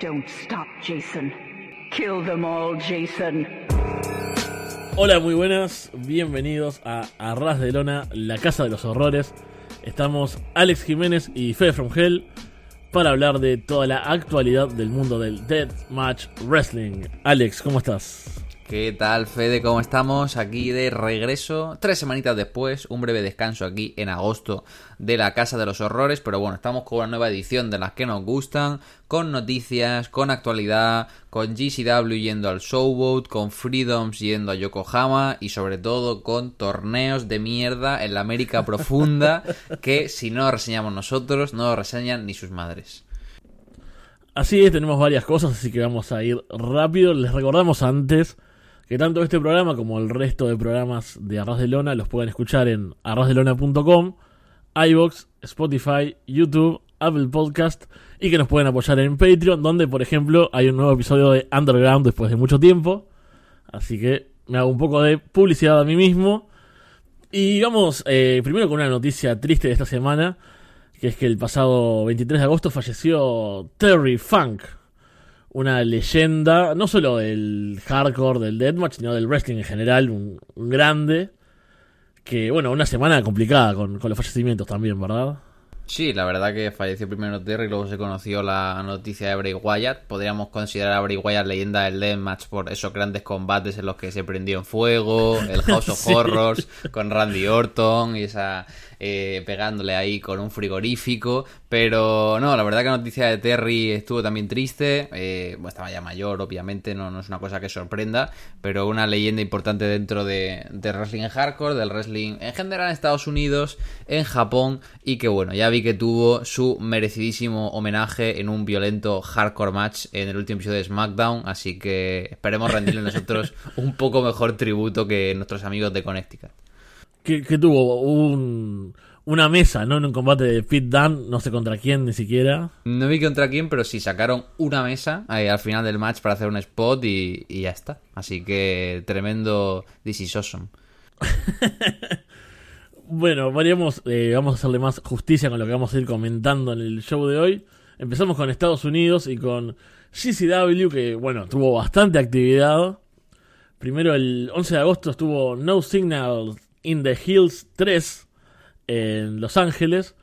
Don't stop, Jason. Kill them all, Jason. Hola, muy buenas, bienvenidos a Arras de Lona, la casa de los horrores. Estamos Alex Jiménez y Fede From Hell para hablar de toda la actualidad del mundo del Deathmatch Wrestling. Alex, ¿cómo estás? ¿Qué tal, Fede? ¿Cómo estamos? Aquí de regreso, tres semanitas después, un breve descanso aquí en agosto de la Casa de los Horrores, pero bueno, estamos con una nueva edición de las que nos gustan, con noticias, con actualidad, con GCW yendo al Showboat, con Freedoms yendo a Yokohama y sobre todo con torneos de mierda en la América Profunda que si no reseñamos nosotros, no reseñan ni sus madres. Así es, tenemos varias cosas, así que vamos a ir rápido. Les recordamos antes que tanto este programa como el resto de programas de Arras de Lona los pueden escuchar en arrasdelona.com, iBox, Spotify, YouTube, Apple Podcast y que nos pueden apoyar en Patreon, donde por ejemplo hay un nuevo episodio de Underground después de mucho tiempo. Así que me hago un poco de publicidad a mí mismo. Y vamos eh, primero con una noticia triste de esta semana, que es que el pasado 23 de agosto falleció Terry Funk, una leyenda, no solo del hardcore, del deathmatch, sino del wrestling en general, un, un grande. Que, bueno, una semana complicada con, con, los fallecimientos también, ¿verdad? Sí, la verdad que falleció primero Terry y luego se conoció la noticia de Bray Wyatt. Podríamos considerar a Bray Wyatt leyenda del deathmatch por esos grandes combates en los que se prendió en fuego, el House of sí. Horrors con Randy Orton y esa eh, pegándole ahí con un frigorífico. Pero no, la verdad que la noticia de Terry estuvo también triste. Eh, bueno, estaba ya mayor, obviamente, no, no, es una cosa que sorprenda. Pero una leyenda importante dentro de, de wrestling hardcore, del wrestling en general en Estados Unidos, en Japón. Y que bueno, ya vi que tuvo su merecidísimo homenaje en un violento hardcore match en el último episodio de SmackDown. Así que esperemos rendirle nosotros un poco mejor tributo que nuestros amigos de Connecticut que, que tuvo un, una mesa, ¿no? En un combate de Pit Dunne, no sé contra quién ni siquiera. No vi contra quién, pero sí sacaron una mesa ahí al final del match para hacer un spot y, y ya está. Así que tremendo This is awesome. bueno, variamos, eh, vamos a hacerle más justicia con lo que vamos a ir comentando en el show de hoy. Empezamos con Estados Unidos y con GCW, que bueno, tuvo bastante actividad. Primero el 11 de agosto estuvo No Signal in the Hills 3 en Los Ángeles.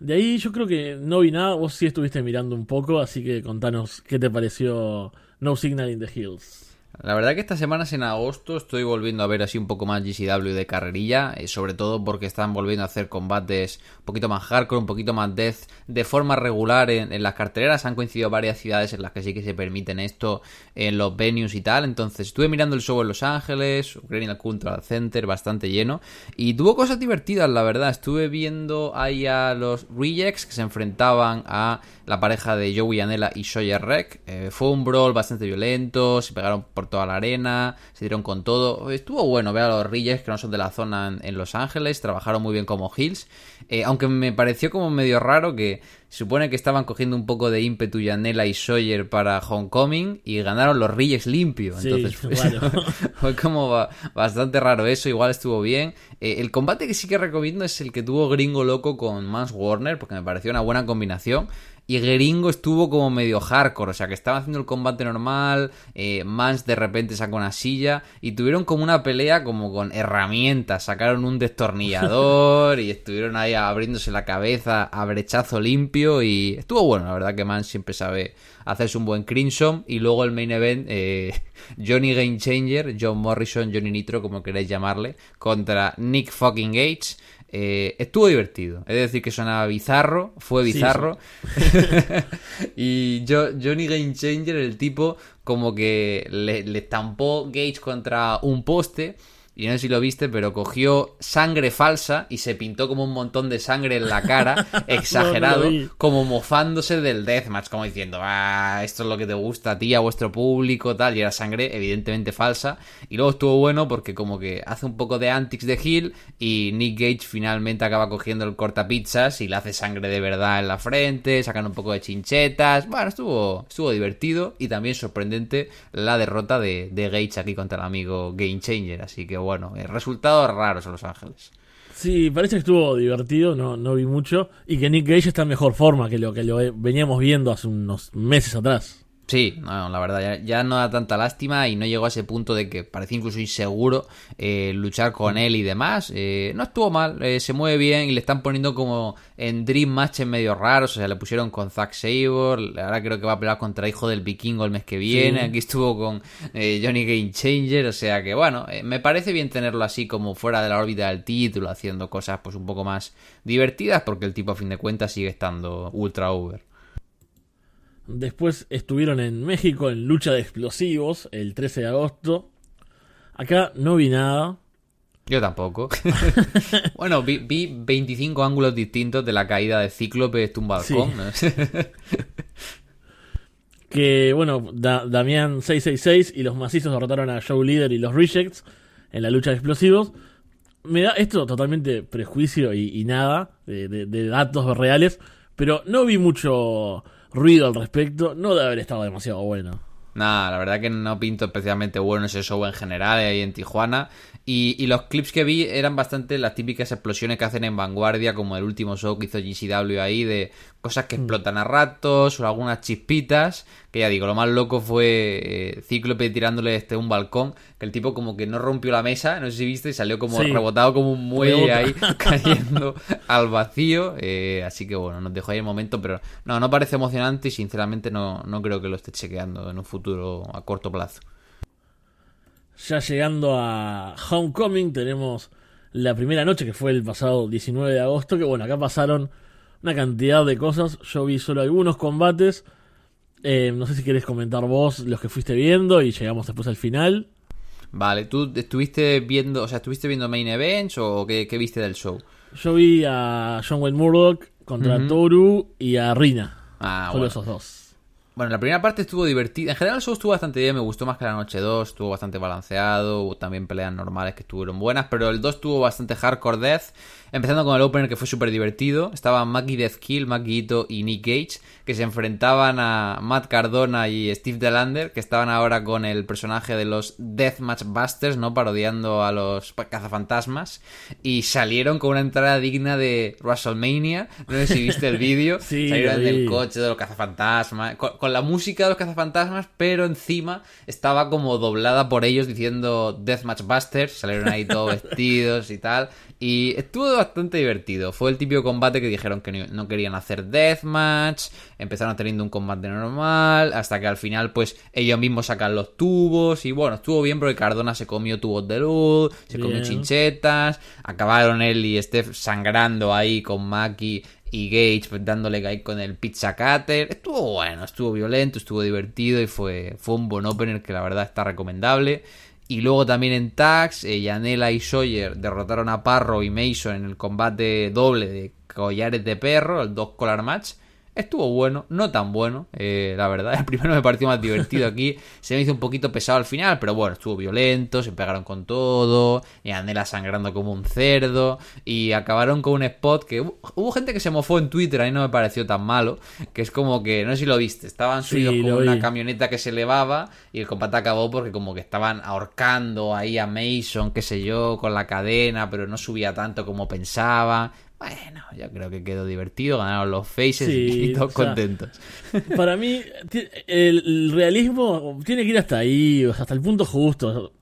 De ahí yo creo que no vi nada, vos sí estuviste mirando un poco, así que contanos qué te pareció No Signal in the Hills. La verdad que estas semanas en agosto estoy volviendo a ver así un poco más GCW de carrerilla, eh, sobre todo porque están volviendo a hacer combates un poquito más hardcore, un poquito más death, de forma regular en, las carteleras. Han coincidido varias ciudades en las que sí que se permiten esto en los venues y tal. Entonces estuve mirando el show en Los Ángeles, Ucrania Cultural Center, bastante lleno. Y tuvo cosas divertidas, la verdad. Estuve viendo ahí a los Rejects que se enfrentaban a la pareja de Joey Anela y Sawyer Rec. Eh, fue un brawl bastante violento, se pegaron por toda la arena, se dieron con todo. Estuvo bueno ver a los Reyes que no son de la zona en, en Los Ángeles, trabajaron muy bien como Hills. Eh, aunque me pareció como medio raro que se supone que estaban cogiendo un poco de ímpetu Yanela y Sawyer para Homecoming y ganaron los Reyes limpio. Entonces fue como bastante raro eso, igual estuvo bien. Eh, el combate que sí que recomiendo es el que tuvo Gringo Loco con Mans Warner, porque me pareció una buena combinación. Y Gringo estuvo como medio hardcore, o sea que estaba haciendo el combate normal, eh, Mans de repente sacó una silla y tuvieron como una pelea como con herramientas, sacaron un destornillador y estuvieron ahí abriéndose la cabeza a brechazo limpio y estuvo bueno, la verdad que Mans siempre sabe hacerse un buen crimson y luego el main event eh, Johnny Game Changer, John Morrison, Johnny Nitro como queráis llamarle, contra Nick fucking Gates. Eh, estuvo divertido. Es decir, que sonaba bizarro, fue bizarro. Sí, sí. y yo, Johnny Game Changer, el tipo, como que le, le estampó Gage contra un poste. Y no sé si lo viste, pero cogió sangre falsa y se pintó como un montón de sangre en la cara, exagerado, no, como mofándose del deathmatch, como diciendo, ah, esto es lo que te gusta a ti, a vuestro público, tal, y era sangre evidentemente falsa. Y luego estuvo bueno porque como que hace un poco de antics de Hill y Nick Gage finalmente acaba cogiendo el cortapizzas y le hace sangre de verdad en la frente, sacan un poco de chinchetas. Bueno, estuvo, estuvo divertido y también sorprendente la derrota de, de Gage aquí contra el amigo Game Changer, así que bueno, resultados raros en Los Ángeles. Sí, parece que estuvo divertido, no, no vi mucho. Y que Nick Gage está en mejor forma que lo que lo veníamos viendo hace unos meses atrás. Sí, no, la verdad, ya, ya no da tanta lástima y no llegó a ese punto de que parecía incluso inseguro eh, luchar con él y demás. Eh, no estuvo mal, eh, se mueve bien y le están poniendo como en Dream Matches medio raros. O sea, le pusieron con Zack Sabre. Ahora creo que va a pelear contra Hijo del Vikingo el mes que viene. Sí. Aquí estuvo con eh, Johnny Game Changer. O sea que bueno, eh, me parece bien tenerlo así como fuera de la órbita del título, haciendo cosas pues un poco más divertidas porque el tipo a fin de cuentas sigue estando ultra over. Después estuvieron en México en Lucha de Explosivos el 13 de agosto. Acá no vi nada. Yo tampoco. bueno, vi, vi 25 ángulos distintos de la caída de Cíclope balcón. Sí. Que bueno, Da- Damián 666 y los macizos derrotaron a Joe Leader y los Rejects en la lucha de explosivos. Me da esto totalmente prejuicio y, y nada de, de- de datos reales, pero no vi mucho ruido al respecto. No debe haber estado demasiado bueno. Nada, la verdad que no pinto especialmente bueno ese show en general ahí en Tijuana. Y, y los clips que vi eran bastante las típicas explosiones que hacen en vanguardia, como el último show que hizo GCW ahí, de cosas que explotan a ratos o algunas chispitas. Que ya digo, lo más loco fue eh, Cíclope tirándole este un balcón, que el tipo como que no rompió la mesa, no sé si viste, y salió como Sí. rebotado como un muelle ahí, cayendo al vacío. eh, así que bueno, nos dejó ahí el momento, pero no, no parece emocionante y sinceramente no, no creo que lo esté chequeando en un futuro a corto plazo. Ya llegando a Homecoming tenemos la primera noche que fue el pasado 19 de agosto, que bueno, acá pasaron una cantidad de cosas. Yo vi solo algunos combates. Eh, no sé si querés comentar vos los que fuiste viendo y llegamos después al final. Vale, ¿tú estuviste viendo, o sea, estuviste viendo main events o qué, qué viste del show? Yo vi a John Wayne Murdoch contra. Toru y a Rina. Ah, solo bueno. esos dos. Bueno, la primera parte estuvo divertida. En general el show estuvo bastante bien, me gustó más que la noche 2, estuvo bastante balanceado, hubo también peleas normales que estuvieron buenas, pero el 2 tuvo bastante hardcore death, empezando con el opener que fue súper divertido. Estaban Mackie Deathkill, Mackie Ito y Nick Gage, que se enfrentaban a Matt Cardona y Steve Delander, que estaban ahora con el personaje de los Deathmatch Busters, ¿no? Parodiando a los cazafantasmas, y salieron con una entrada digna de WrestleMania. No sé si viste el vídeo. Sí, salieron del coche de los cazafantasmas, con, con la música de los cazafantasmas, pero encima estaba como doblada por ellos diciendo Deathmatch Busters, salieron ahí todos vestidos y tal, y estuvo bastante divertido. Fue el típico combate que dijeron que no, querían hacer Deathmatch, empezaron teniendo un combate normal, hasta que al final pues ellos mismos sacan los tubos, y bueno, estuvo bien porque Cardona se comió tubos de luz, se comió chinchetas, acabaron él y Steph sangrando ahí con Maki y Gage pues, dándole ahí con el pizza cutter. Estuvo bueno, estuvo violento, estuvo divertido y fue, fue un buen opener que la verdad está recomendable. Y luego también en tags, eh, Yanela y Sawyer derrotaron a Parro y Mason en el combate doble de collares de perro, el dos collar match. Estuvo bueno, no tan bueno, eh, la verdad. El primero me pareció más divertido aquí. Se me hizo un poquito pesado al final, pero bueno, estuvo violento, se pegaron con todo. Y Anela sangrando como un cerdo. Y acabaron con un spot que hubo, hubo gente que se mofó en Twitter, a mí no me pareció tan malo. Que es como que, no sé si lo viste, estaban Sí, subidos como lo una vi. camioneta que se elevaba. Y el combate acabó porque como que estaban ahorcando ahí a Mason, qué sé yo, con la cadena, pero no subía tanto como pensaba. Bueno, yo creo que quedó divertido, ganaron los faces Sí, y todos o sea, contentos. Para mí, el, realismo tiene que ir hasta ahí, hasta el punto justo.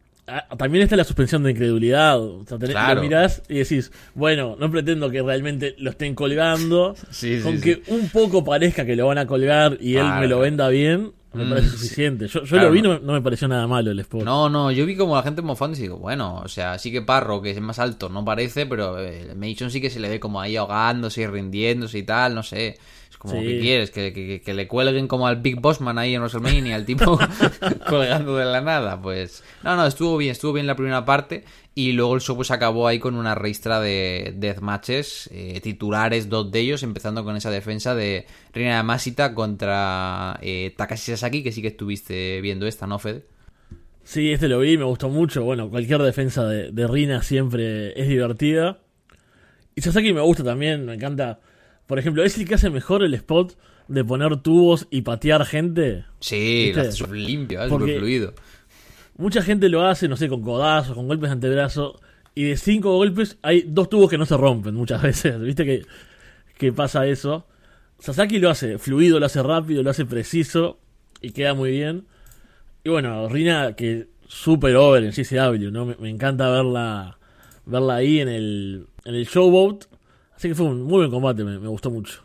También está la suspensión de incredulidad. O sea, tenés- Claro. lo mirás y decís, bueno, no pretendo que realmente lo estén colgando. Sí, con sí. que un poco parezca que lo van a colgar y él me lo venda bien, me Mm, parece sí. suficiente. Yo, yo Claro, lo vi, no. no, me pareció nada malo el spot. No, no, yo vi como la gente mofando y digo, bueno, o sea, sí que Parro, que es más alto, no parece, pero eh, Mason sí que se le ve como ahí ahogándose y rindiéndose y tal, no sé. Como, Sí. ¿qué quieres? Que, que- que le cuelguen como al Big Bossman ahí en WrestleMania, al tipo colgando de la nada. Pues, no, no, estuvo bien, estuvo bien la primera parte. Y luego el show pues acabó ahí con una reistra de deathmatches, eh, titulares, dos de ellos, empezando con esa defensa de Reina de Masita contra eh, Takashi Sasaki, que sí que estuviste viendo esta, ¿no, Fede? Sí, este lo vi, me gustó mucho. Bueno, cualquier defensa de, de Rina siempre es divertida. Y Sasaki me gusta también, me encanta. Por ejemplo, es el que hace mejor el spot de poner tubos y patear gente. Sí, ¿Viste? lo hace súper limpio, súper fluido. Mucha gente lo hace, no sé, con codazos, con golpes de antebrazo. Y de cinco golpes hay dos tubos que no se rompen muchas veces. ¿Viste que, que pasa eso? Sasaki lo hace fluido, lo hace rápido, lo hace preciso. y queda muy bien. Y bueno, Rina que super over en GCW, ¿no? Me, me encanta verla verla ahí en el, en el showboat. Así que fue un muy buen combate, me, me gustó mucho.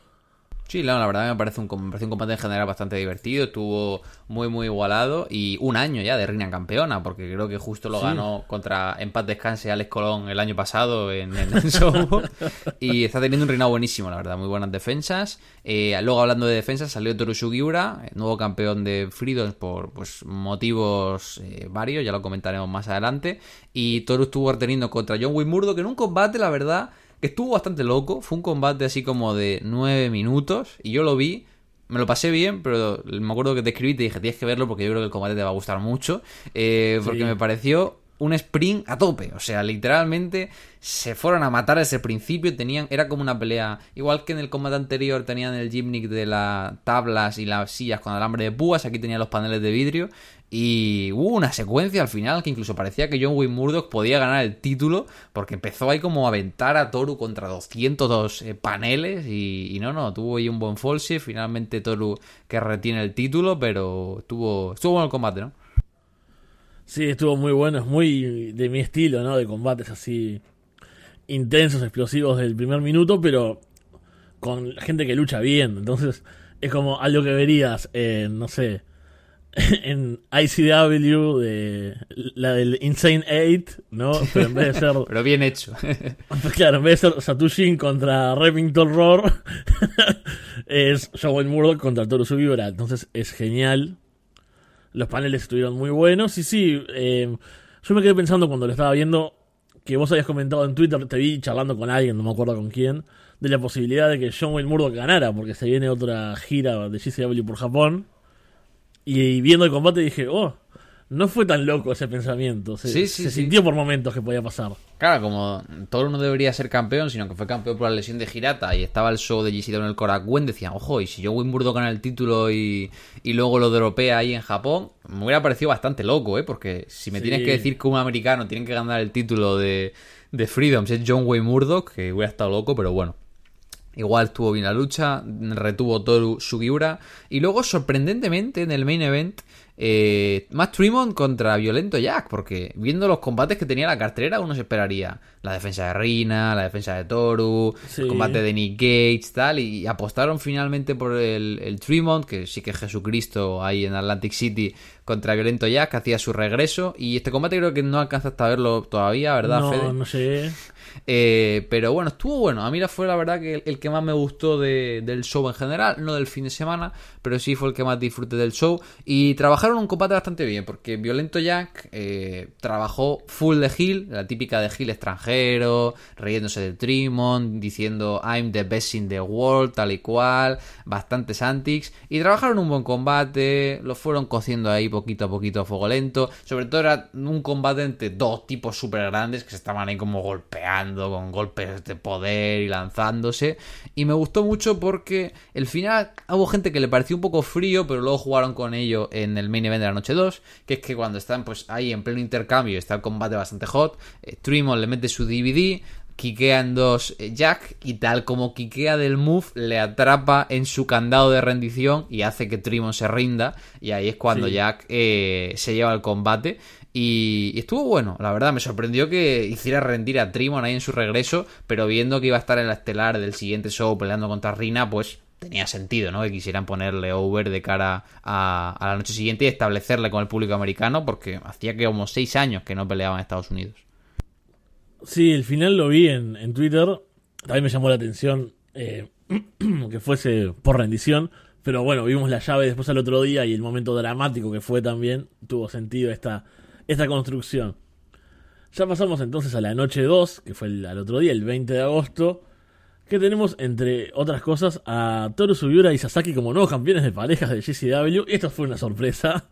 Sí, la, la verdad me parece, un, me parece un combate en general bastante divertido, estuvo muy muy igualado y un año ya de Reina campeona, porque creo que justo lo Sí. ganó contra en paz descanse Alex Colón el año pasado en, en el show y está teniendo un reinado buenísimo, la verdad, muy buenas defensas. Eh, luego hablando de defensas salió Toru Sugiura, eh, nuevo campeón de Freedom por pues motivos eh, varios, ya lo comentaremos más adelante y Toru estuvo reteniendo contra John Wayne Murdoch en un combate, la verdad, que estuvo bastante loco. Fue un combate así como de 9 minutos. Y yo lo vi. Me lo pasé bien, pero me acuerdo que te escribí y te dije, tienes que verlo porque yo creo que el combate te va a gustar mucho. eh, porque me pareció un sprint a tope. O sea, literalmente se fueron a matar desde el principio. Tenían, era como una pelea. Igual que en el combate anterior tenían el gimmick de las tablas y las sillas con alambre de púas. Aquí tenían los paneles de vidrio. Y hubo una secuencia al final que incluso parecía que John Wayne Murdoch podía ganar el título porque empezó ahí como a aventar a Toru contra 202 eh, paneles y, no, no, tuvo ahí un buen false. Finalmente Toru que retiene el título, pero estuvo, estuvo bueno el combate, ¿no? Sí, estuvo muy bueno, es muy de mi estilo, ¿no? De combates así intensos, explosivos del primer minuto, pero con gente que lucha bien. Entonces, es como algo que verías en, no sé, en ICW, de la del Insane 8, ¿no? Pero en vez de ser, Pero bien hecho. claro, en vez de ser Satoshi contra Remington Roar, es Joel Murdoch contra Toru Sugiura. Entonces, es genial. Los paneles estuvieron muy buenos. Y sí, eh, yo me quedé pensando cuando lo estaba viendo que vos habías comentado en Twitter, te vi charlando con alguien, no me acuerdo con quién, de la posibilidad de que John Wayne Murdoch ganara, porque se viene otra gira de GCW por Japón. Y, viendo el combate dije, oh, no fue tan loco ese pensamiento. Se, Sí, sí, se sí. sintió por momentos que podía pasar. Claro, como Toru no debería ser campeón, sino que fue campeón por la lesión de Girata y estaba el show de GCW en el Korakuen, decían, ojo, y si John Wayne Murdoch gana el título y, y luego lo dropea ahí en Japón, me hubiera parecido bastante loco, ¿eh? Porque si me tienes que decir que un americano tiene que ganar el título de, de Freedoms es John Wayne Murdoch, que hubiera estado loco, pero bueno. Igual estuvo bien la lucha, retuvo Toru Sugiura. Y luego, sorprendentemente, en el main event, eh, Matt Tremont contra Violento Jack. Porque viendo los combates que tenía la cartelera, uno se esperaría la defensa de Rina, la defensa de Toru, Sí. el combate de Nick Gates, tal. Y apostaron finalmente por el, el Tremont, que sí que es Jesucristo ahí en Atlantic City, contra Violento Jack, que hacía su regreso. Y este combate creo que no alcanzaste a verlo todavía, ¿verdad, no, Fede? no llegué. Eh, pero bueno, estuvo bueno. A mí la fue la verdad que el, el que más me gustó de- del show en general, no del fin de semana, pero sí fue el que más disfruté del show. Y un combate bastante bien, porque Violento Jack eh, trabajó full de heel, la típica de heel extranjero, riéndose de Tremont, diciendo I'm the best in the world, tal y cual, bastantes antics. Y trabajaron un buen combate, lo fueron cociendo ahí poquito a poquito a fuego lento. Sobre todo era un combate entre dos tipos súper grandes que se estaban ahí como golpeando con golpes de poder y lanzándose. Y me gustó mucho porque el final hubo gente que le pareció un poco frío, pero luego jugaron con ello en el main event de la noche 2, que es que cuando están pues ahí en pleno intercambio está el combate bastante hot, eh, Tremont le mete su DVD, Kikea en dos eh, Jack y tal como Kikea del move le atrapa en su candado de rendición y hace que Tremont se rinda y ahí es cuando Sí. Jack eh, se lleva el combate y, y estuvo bueno, la verdad me sorprendió que hiciera rendir a Tremont ahí en su regreso pero viendo que iba a estar en la estelar del siguiente show peleando contra Rina pues tenía sentido, ¿no? Que quisieran ponerle over de cara a, la noche siguiente y establecerle con el público americano porque hacía que como seis años que no peleaba en Estados Unidos. Sí, el final lo vi en, en Twitter. También me llamó la atención eh, que fuese por rendición. Pero bueno, vimos la llave después al otro día y el momento dramático que fue también. Tuvo sentido esta, esta construcción. Ya pasamos entonces a la noche 2, que fue el, al otro día, el 20 de agosto. Que tenemos, entre otras cosas, a Toru Sugiura y Sasaki como nuevos campeones de parejas de GCW. Y esto fue una sorpresa.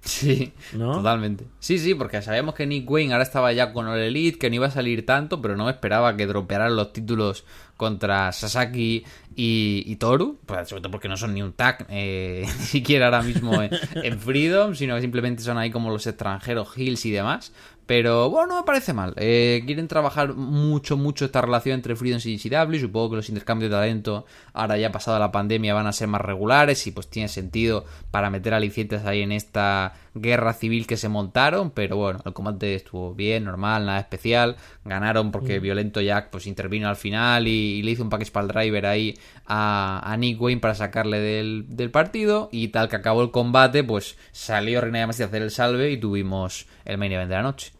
Sí, ¿No? totalmente. Sí, sí, porque sabíamos que Nick Wayne ahora estaba ya con All Elite, que no iba a salir tanto, pero no me esperaba que dropearan los títulos contra Sasaki y, y Toru, pues, sobre todo porque no son ni un tag, eh, ni siquiera ahora mismo en, en Freedom, sino que simplemente son ahí como los extranjeros, Hills y demás. Pero bueno, no me parece mal. Eh, quieren trabajar mucho, mucho esta relación entre Freedoms y GCW. Supongo que los intercambios de talento, ahora ya pasada la pandemia, van a ser más regulares y pues tiene sentido para meter alicientes ahí en esta guerra civil que se montaron. Pero bueno, el combate estuvo bien, normal, nada especial. Ganaron porque Violento Jack pues intervino al final y, le hizo un package para el driver ahí a, Nick Wayne para sacarle del, del, partido. Y tal que acabó el combate, pues salió Reina Yamashita a hacer el salve y tuvimos el main event de la noche.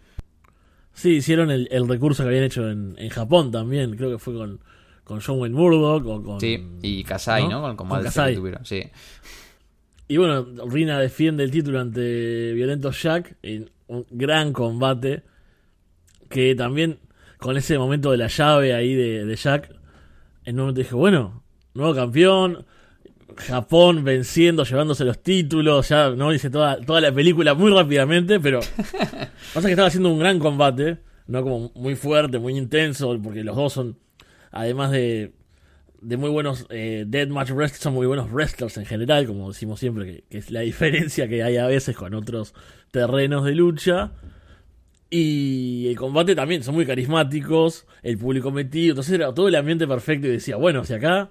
Sí, hicieron el, recurso que habían hecho en, Japón también, creo que fue con, con John Wayne Murdoch o con... Sí, y Kasai, ¿no? Con el combate que tuvieron, sí. Y bueno, Rina defiende el título ante Violento Jack en un gran combate que también con ese momento de la llave ahí de, de Jack, en un momento dije, bueno, nuevo campeón, Japón venciendo, llevándose los títulos, ya no hice toda, toda la película muy rápidamente, pero pasa que estaba haciendo un gran combate, no como muy fuerte, muy intenso, porque los dos son, además de, de muy buenos eh, Match Wrestlers, son muy buenos wrestlers en general, como decimos siempre, que, es la diferencia que hay a veces con otros terrenos de lucha. Y el combate también, son muy carismáticos, el público metido, entonces era todo el ambiente perfecto y decía, bueno, si acá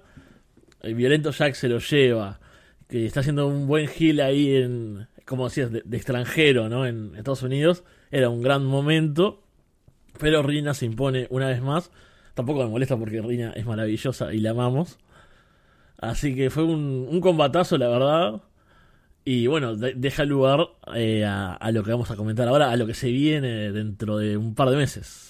el violento Jack se lo lleva, que está haciendo un buen heel ahí en, como decías, de, extranjero, ¿no? En Estados Unidos, era un gran momento, pero Rina se impone una vez más. Tampoco me molesta porque Rina es maravillosa y la amamos. Así que fue un, un combatazo, la verdad. Y bueno, deja lugar eh, a lo que vamos a comentar ahora, a lo que se viene dentro de un par de meses.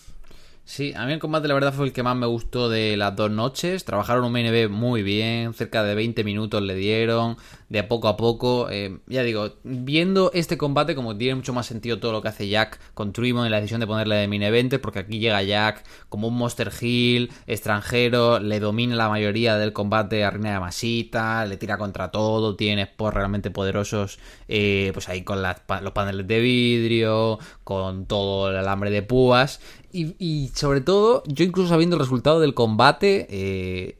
Sí, a mí el combate la verdad fue el que más me gustó de las dos noches. Trabajaron un main muy bien, cerca de 20 minutos le dieron, de poco a poco. Eh, ya digo, viendo este combate como tiene mucho más sentido todo lo que hace Jack con Tremont y la decisión de ponerle de main event, porque aquí llega Jack como un Monster Hill, extranjero, le domina la mayoría del combate a Reina de Masita, le tira contra todo, tiene spots realmente poderosos, eh, pues ahí con los paneles de vidrio, con todo el alambre de púas. Y, sobre todo, yo incluso sabiendo el resultado del combate, eh,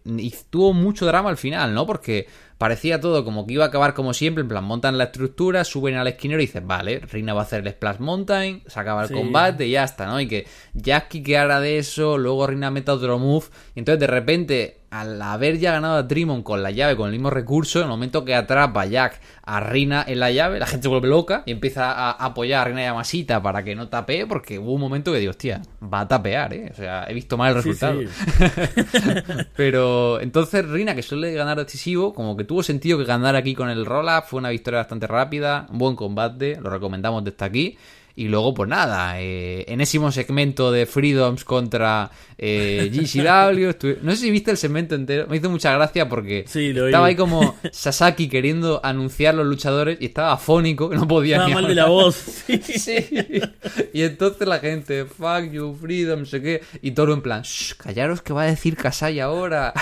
tuvo mucho drama al final, ¿no? Porque parecía todo como que iba a acabar como siempre, en plan, montan la estructura, suben al esquinero y dicen, vale, Reina va a hacer el Splash Mountain, se acaba el combate y ya está, ¿no? Y que Jack hará de eso, luego Reina meta otro move, y entonces de repente al haber ya ganado a Drimon con la llave, con el mismo recurso, en el momento que atrapa Jack a Rina en la llave, la gente se vuelve loca y empieza a apoyar a Rina Yamasita para que no tapee, porque hubo un momento que digo, hostia, va a tapear, ¿eh? O sea, he visto mal el resultado. Pero entonces Rina, que suele ganar decisivo, como que tuvo sentido que ganar aquí con el roll-up, fue una victoria bastante rápida, un buen combate, lo recomendamos desde aquí. Y luego, pues nada, eh, enésimo segmento de Freedoms contra eh, GCW. No sé si viste el segmento entero. Me hizo mucha gracia porque estaba ahí como Sasaki queriendo anunciar los luchadores y estaba afónico, no podía estaba mal de la voz. Sí. Y entonces la gente, fuck you, Freedom, no sé qué. Y todo en plan, Shh, callaros que va a decir Kasai ahora.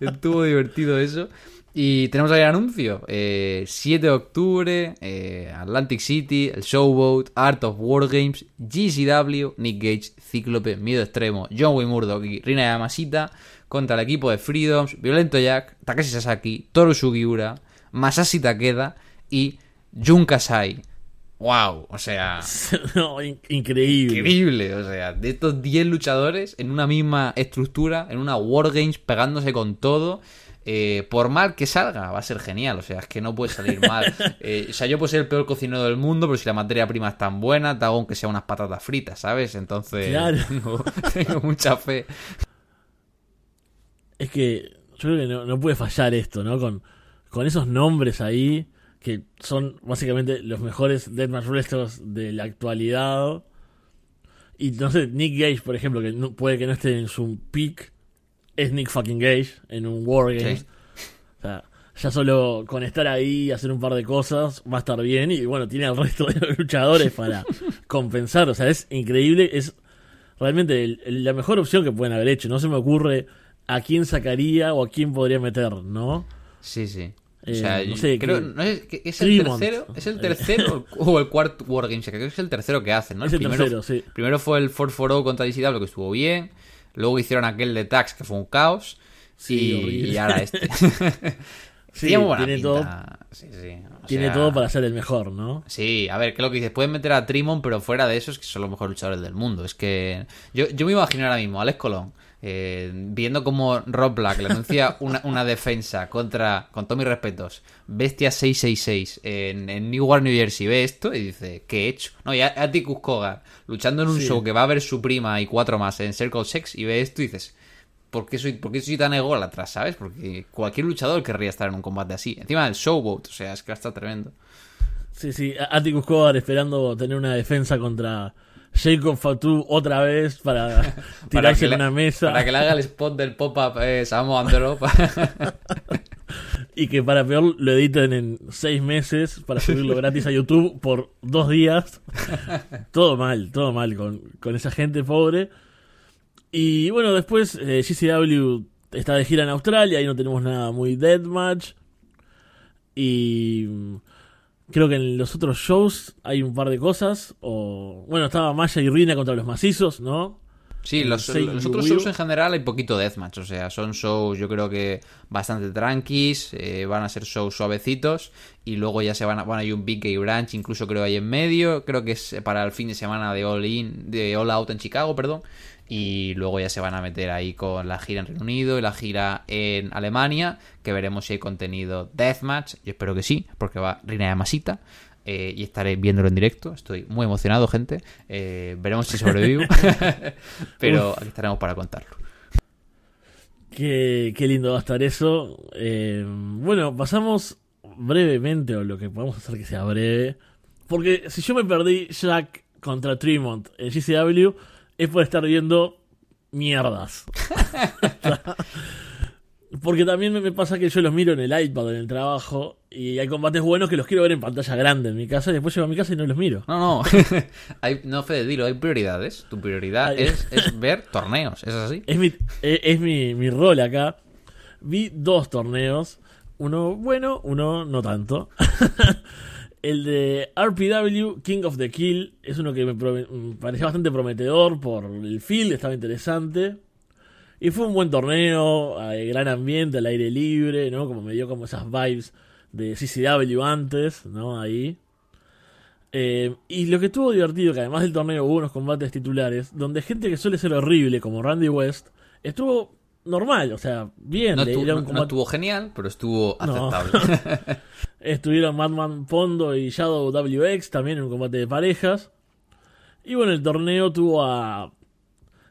Estuvo divertido eso. Y tenemos ahí el anuncio. 7 eh, de octubre, eh, Atlantic City, el Showboat, Art of War Games, GCW, Nick Gage, Cíclope, Miedo Extremo, John Wayne Murdoch y Rina Yamasita contra el equipo de Freedoms, Violento Jack, Takeshi Sasaki, Toru Sugiura, Masashi Takeda y Jun Kasai. ¡Wow! O sea. increíble. Increíble. O sea, de estos 10 luchadores en una misma estructura, en una Wargames, pegándose con todo. Eh, por mal que salga, va a ser genial. O sea, es que no puede salir mal. Eh, o sea, yo puedo ser el peor cocinero del mundo, pero si la materia prima es tan buena, te hago aunque sea unas patatas fritas, ¿sabes? Entonces, tengo, mucha fe. Es que yo creo que no, puede fallar esto, ¿no? Con, con esos nombres ahí, que son básicamente los mejores Deathmatch Wrestlers de la actualidad. Y no sé, Nick Gage, por ejemplo, que puede que no esté en su peak es Nick fucking Gage en un Wargames. O sea, ya solo con estar ahí y hacer un par de cosas va a estar bien. Y bueno, tiene al resto de los luchadores para compensar. O sea, es increíble. Es realmente la mejor opción que pueden haber hecho. No se me ocurre a quién sacaría o a quién podría meter, ¿no? Sí, sí. o eh, sea, no sé, creo, ¿no es, es, el tercero, ¿Es el tercero o el cuarto Wargames? Creo que es el tercero que hacen, ¿no? Es el, primero, sí. primero fue el 4-4 contra DCW, que estuvo bien. Luego hicieron aquel de Tax, que fue un caos. y, ahora este. sí, tiene todo. Sí, sí. O Tiene sea, todo para ser el mejor, ¿no? Sí, a ver, ¿qué es lo que dices? Pueden meter a Trimon, pero fuera de eso es que son los mejores luchadores del mundo. Es que yo, yo me imagino ahora mismo a Alex Colón eh, viendo como Rob Black le anuncia una, una defensa contra, con todos mis respetos, Bestia 666 en, en Newark, New Jersey, ve esto y dice, ¿qué he hecho? No, y a- Atticus Cogar luchando en un Sí. show que va a ver su prima y cuatro más en Circle Sex y ve esto y dices, ¿por qué soy, por qué soy tan ególatra, sabes? Porque cualquier luchador querría estar en un combate así. Encima del showboat, o sea, es que va a estar tremendo. Sí, sí, Atticus Cogar esperando tener una defensa contra Jacob Fatou otra vez para tirarse en una mesa Para que le haga el spot del pop-up eh, Samo Andro. y que para peor lo editen en seis meses para subirlo gratis a YouTube por dos días. todo mal, todo mal con, con esa gente pobre. Y bueno, después eh, GCW está de gira en Australia y no tenemos nada muy deathmatch. Y mm, creo que en los otros shows hay un par de cosas. O bueno, estaba Maya y Rina contra los macizos, ¿no? Sí, los, los otros shows en general hay poquito deathmatch. O sea, son shows yo creo que bastante tranquis. eh, van a ser shows suavecitos. Y luego ya se van a, van a ir un Big Gay Branch, incluso creo ahí en medio. Creo que es para el fin de semana de All In, de All Out en Chicago, perdón. Y luego ya se van a meter ahí con la gira en Reino Unido y la gira en Alemania, que veremos si hay contenido Deathmatch. Yo espero que sí, porque va Rina de Masita. eh, y estaré viéndolo en directo. Estoy muy emocionado, gente. Eh, veremos si sobrevivo. Pero aquí estaremos para contarlo. Qué, qué lindo va a estar eso. Eh, bueno, pasamos brevemente, o lo que podemos hacer que sea breve. Porque si yo me perdí Jack contra Tremont en GCW, es por estar viendo mierdas. Porque también me- pasa que yo los miro en el iPad en el trabajo y hay combates buenos que los quiero ver en pantalla grande en mi casa y después llego a mi casa y no los miro. No, no. hay, no, Fede, dilo, hay prioridades. Tu prioridad Ay. es, es ver torneos. ¿Es así? Es mi, es, es mi, mi rol acá. Vi dos torneos. Uno bueno, uno no tanto. El de RPW, King of the Kill, es uno que me, parecía bastante prometedor por el field, estaba interesante. Y fue un buen torneo, gran ambiente, al aire libre, ¿no? Como me dio como esas vibes de CCW antes, ¿no? Ahí. Eh, y lo que estuvo divertido, que además del torneo hubo unos combates titulares, donde gente que suele ser horrible, como Randy West, estuvo normal, o sea, bien. No, estuvo, no- genial, pero estuvo No. aceptable. Estuvieron Madman Pondo y Shadow WX también en un combate de parejas. Y bueno, el torneo tuvo a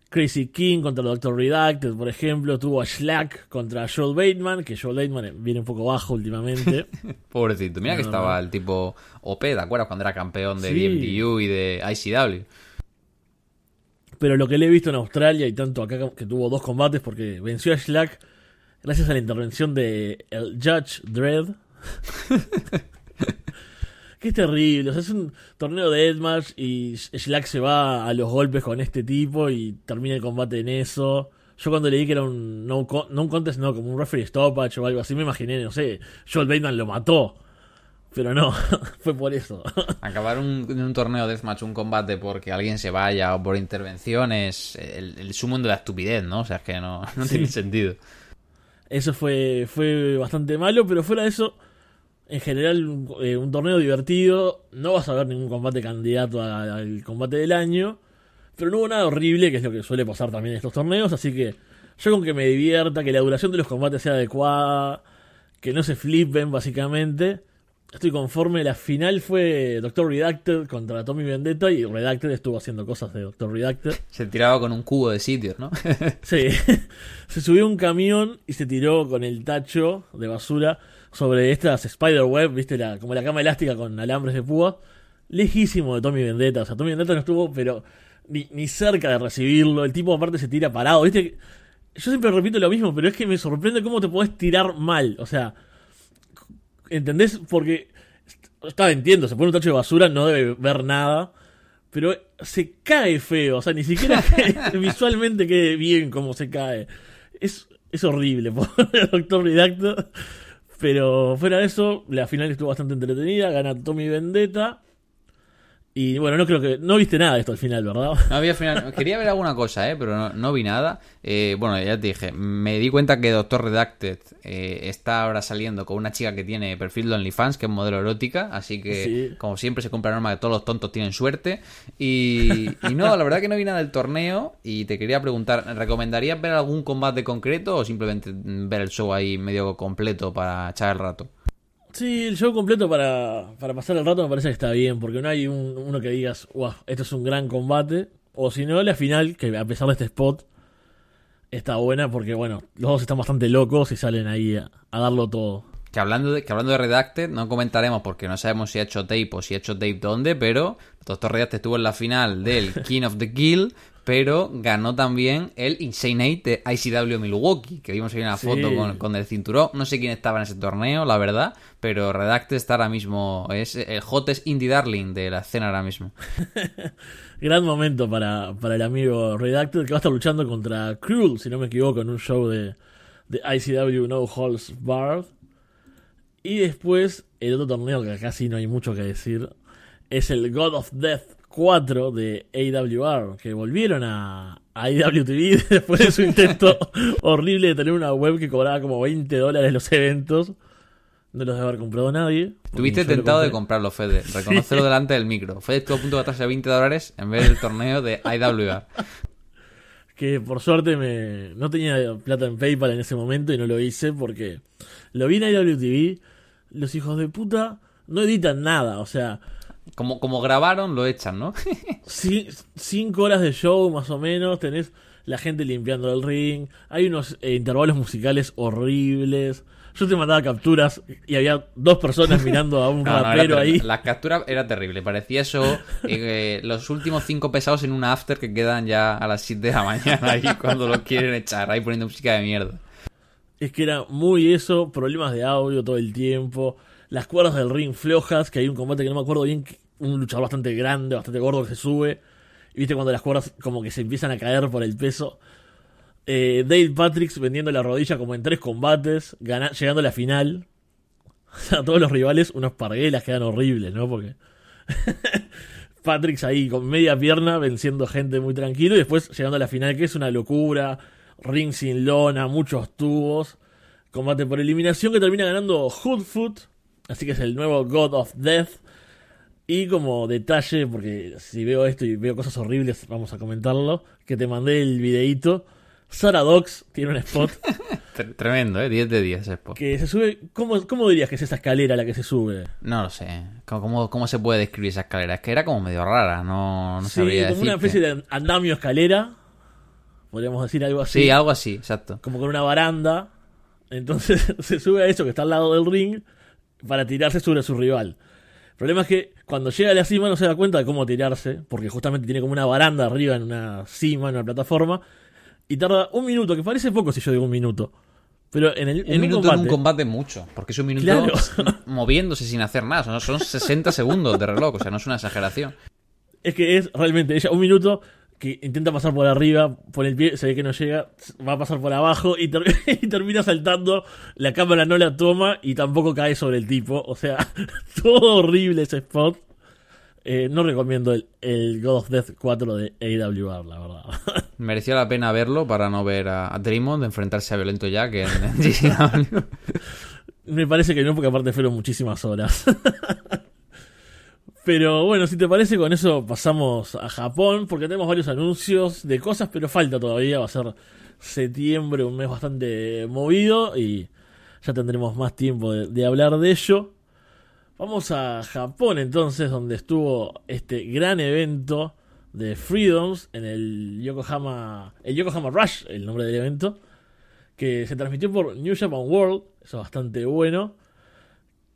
Crazy King contra Doctor Redacted, por ejemplo. Tuvo a Slack contra Joel Bateman, que Joel Bateman viene un poco bajo últimamente. Pobrecito. Mira que estaba el tipo OP, ¿te acuerdas? Cuando era campeón de Sí. BMDU y de ICW. Pero lo que le he visto en Australia y tanto acá que tuvo dos combates porque venció a Slack gracias a la intervención de el Judge Dredd. que es terrible, o sea, es un torneo de Edmatch y Slack se va a los golpes con este tipo y termina el combate en eso. Yo cuando leí que era un no, no un contest, no, como un referee stoppage o algo así, me imaginé, no sé, Joel Bateman lo mató. Pero no, fue por eso. Acabar un, en un torneo deathmatch, un combate porque alguien se vaya o por intervenciones, el, el sumo de la estupidez, ¿no? O sea, es que no, no Sí. tiene sentido. Eso fue, fue bastante malo, pero fuera de eso, en general, un, eh, un torneo divertido. No vas a ver ningún combate candidato al combate del año. Pero no hubo nada horrible, que es lo que suele pasar también en estos torneos. Así que yo con que me divierta, que la duración de los combates sea adecuada, que no se flipen, básicamente. Estoy conforme. La final fue Doctor Redacted contra Tommy Vendetta y Redacted estuvo haciendo cosas de Doctor Redacted. Se tiraba con un cubo de sitios, ¿no? Sí, se subió un camión y se tiró con el tacho de basura sobre estas spiderweb, viste, la, como la cama elástica con alambres de púa, lejísimo de Tommy Vendetta. O sea, Tommy Vendetta no estuvo, pero ni, ni cerca de recibirlo. El tipo aparte se tira parado, viste. Yo siempre repito lo mismo, pero es que me sorprende cómo te podés tirar mal. O sea, ¿entendés? Porque, está, entiendo, se pone un tacho de basura, no debe ver nada. Pero se cae feo, o sea, ni siquiera que visualmente quede bien como se cae. Es, es horrible, pobre Doctor Redacto. Pero fuera de eso, la final estuvo bastante entretenida. Gana Tommy Vendetta. Y bueno, no creo que. No viste nada de esto al final, ¿verdad? No había final. Quería ver alguna cosa, ¿eh? pero no, no vi nada. Eh, bueno, ya te dije, me di cuenta que Doctor Redacted eh, está ahora saliendo con una chica que tiene perfil de OnlyFans, que es modelo erótica. Así que, Sí. como siempre, se compra la norma que todos los tontos tienen suerte. Y, y no, la verdad que no vi nada del torneo. Y te quería preguntar, ¿recomendarías ver algún combate concreto o simplemente ver el show ahí medio completo para echar el rato? Sí, el show completo para, para pasar el rato me parece que está bien, porque no hay un- uno que digas, wow, esto es un gran combate. O si no, la final, que a pesar de este spot, está buena, porque bueno, los dos están bastante locos y salen ahí a, a darlo todo. Que hablando, de, que hablando de Redacted, no comentaremos porque no sabemos si ha hecho tape o si ha hecho tape dónde, pero Doctor Redacted estuvo en la final del King of the Kill, pero ganó también el Insane 8 de ICW Milwaukee, que vimos ahí una Sí. foto con, con el cinturón. No sé quién estaba en ese torneo, la verdad, pero Redacted está ahora mismo, es el hottest indie darling de la escena ahora mismo. Gran momento para, para el amigo Redacted, que va a estar luchando contra Cruel, si no me equivoco, en un show de, de ICW No Halls Barred. Y después, el otro torneo que casi no hay mucho que decir, es el God of Death 4 de AWR, que volvieron a, a IWTV después de su intento horrible de tener una web que cobraba como 20 dólares los eventos. No los debe haber comprado nadie. Lo tentado de comprarlo, Fede. Reconocelo delante del micro. Fede estuvo a punto de gastarse 20 dólares en vez del torneo de IWR. que por suerte me no tenía plata en PayPal en ese momento y no lo hice porque lo vi en IWTV. Los hijos de puta no editan nada, o sea, Como, como grabaron, lo echan, ¿no? ci- cinco horas de show más o menos, tenés la gente limpiando el ring, hay unos eh, intervalos musicales horribles. Yo te mandaba capturas y había dos personas mirando a un No, rapero ahí. La captura era terrible. Parecía eso. eh, los últimos cinco pesados en un after que quedan ya a las 7 de la mañana ahí cuando lo quieren echar. Ahí poniendo música de mierda. Es que era muy eso, problemas de audio todo el tiempo, las cuerdas del ring flojas, que hay un combate que no me acuerdo bien, un luchador bastante grande, bastante gordo que se sube, y viste cuando las cuerdas como que se empiezan a caer por el peso. Eh, Dave Patricks vendiendo la rodilla como en tres combates, llegando a la final. O sea, todos los rivales, unos parguelas quedan horribles, ¿no? Porque Patricks ahí con media pierna venciendo gente muy tranquilo y después llegando a la final que es una locura, ring sin lona, muchos tubos, combate por eliminación que termina ganando Hoodfoot, así que es el nuevo God of Death. Y como detalle, porque si veo esto y veo cosas horribles, vamos a comentarlo, que te mandé el videíto. Sarah Dox tiene un spot Tre- Tremendo, ¿eh? 10 de 10 ese spot. que se sube. ¿cómo, ¿Cómo dirías que es esa escalera la que se sube? No lo sé. ¿Cómo, cómo, cómo se puede describir esa escalera? Es que era como medio rara. No, no sí, sabría como una especie de andamio escalera. Podríamos decir algo así. Sí, algo así, exacto. como con una baranda. Entonces se sube a eso que está al lado del ring para tirarse sobre su rival. El problema es que cuando llega a la cima no se da cuenta de cómo tirarse, porque justamente tiene como una baranda arriba en una cima, en una plataforma, y tarda un minuto, que parece poco si yo digo un minuto. Pero en, el, Un en minuto un combate, en un combate mucho, porque es un minuto Claro. moviéndose sin hacer nada. Son, son 60 segundos de reloj, o sea, no es una exageración. es que es realmente ella un minuto que intenta pasar por arriba, por el pie, se ve que no llega, va a pasar por abajo y, ter- y termina saltando, la cámara no la toma y tampoco cae sobre el tipo, o sea, todo horrible ese spot. Eh, no recomiendo el, el God of Death 4 de AWR, la verdad. Mereció la pena verlo para no ver a, a Draymond enfrentarse a Violento Jack en, en GCW. Me parece que no, porque aparte fueron muchísimas horas. Pero bueno, si te parece, con eso pasamos a Japón, porque tenemos varios anuncios de cosas, pero falta todavía. Va a ser septiembre, un mes bastante movido, y ya tendremos más tiempo de, hablar de ello. Vamos a Japón entonces, donde estuvo este gran evento de Freedoms en el Yokohama, el Yokohama Rush, el nombre del evento, que se transmitió por New Japan World, eso es bastante bueno.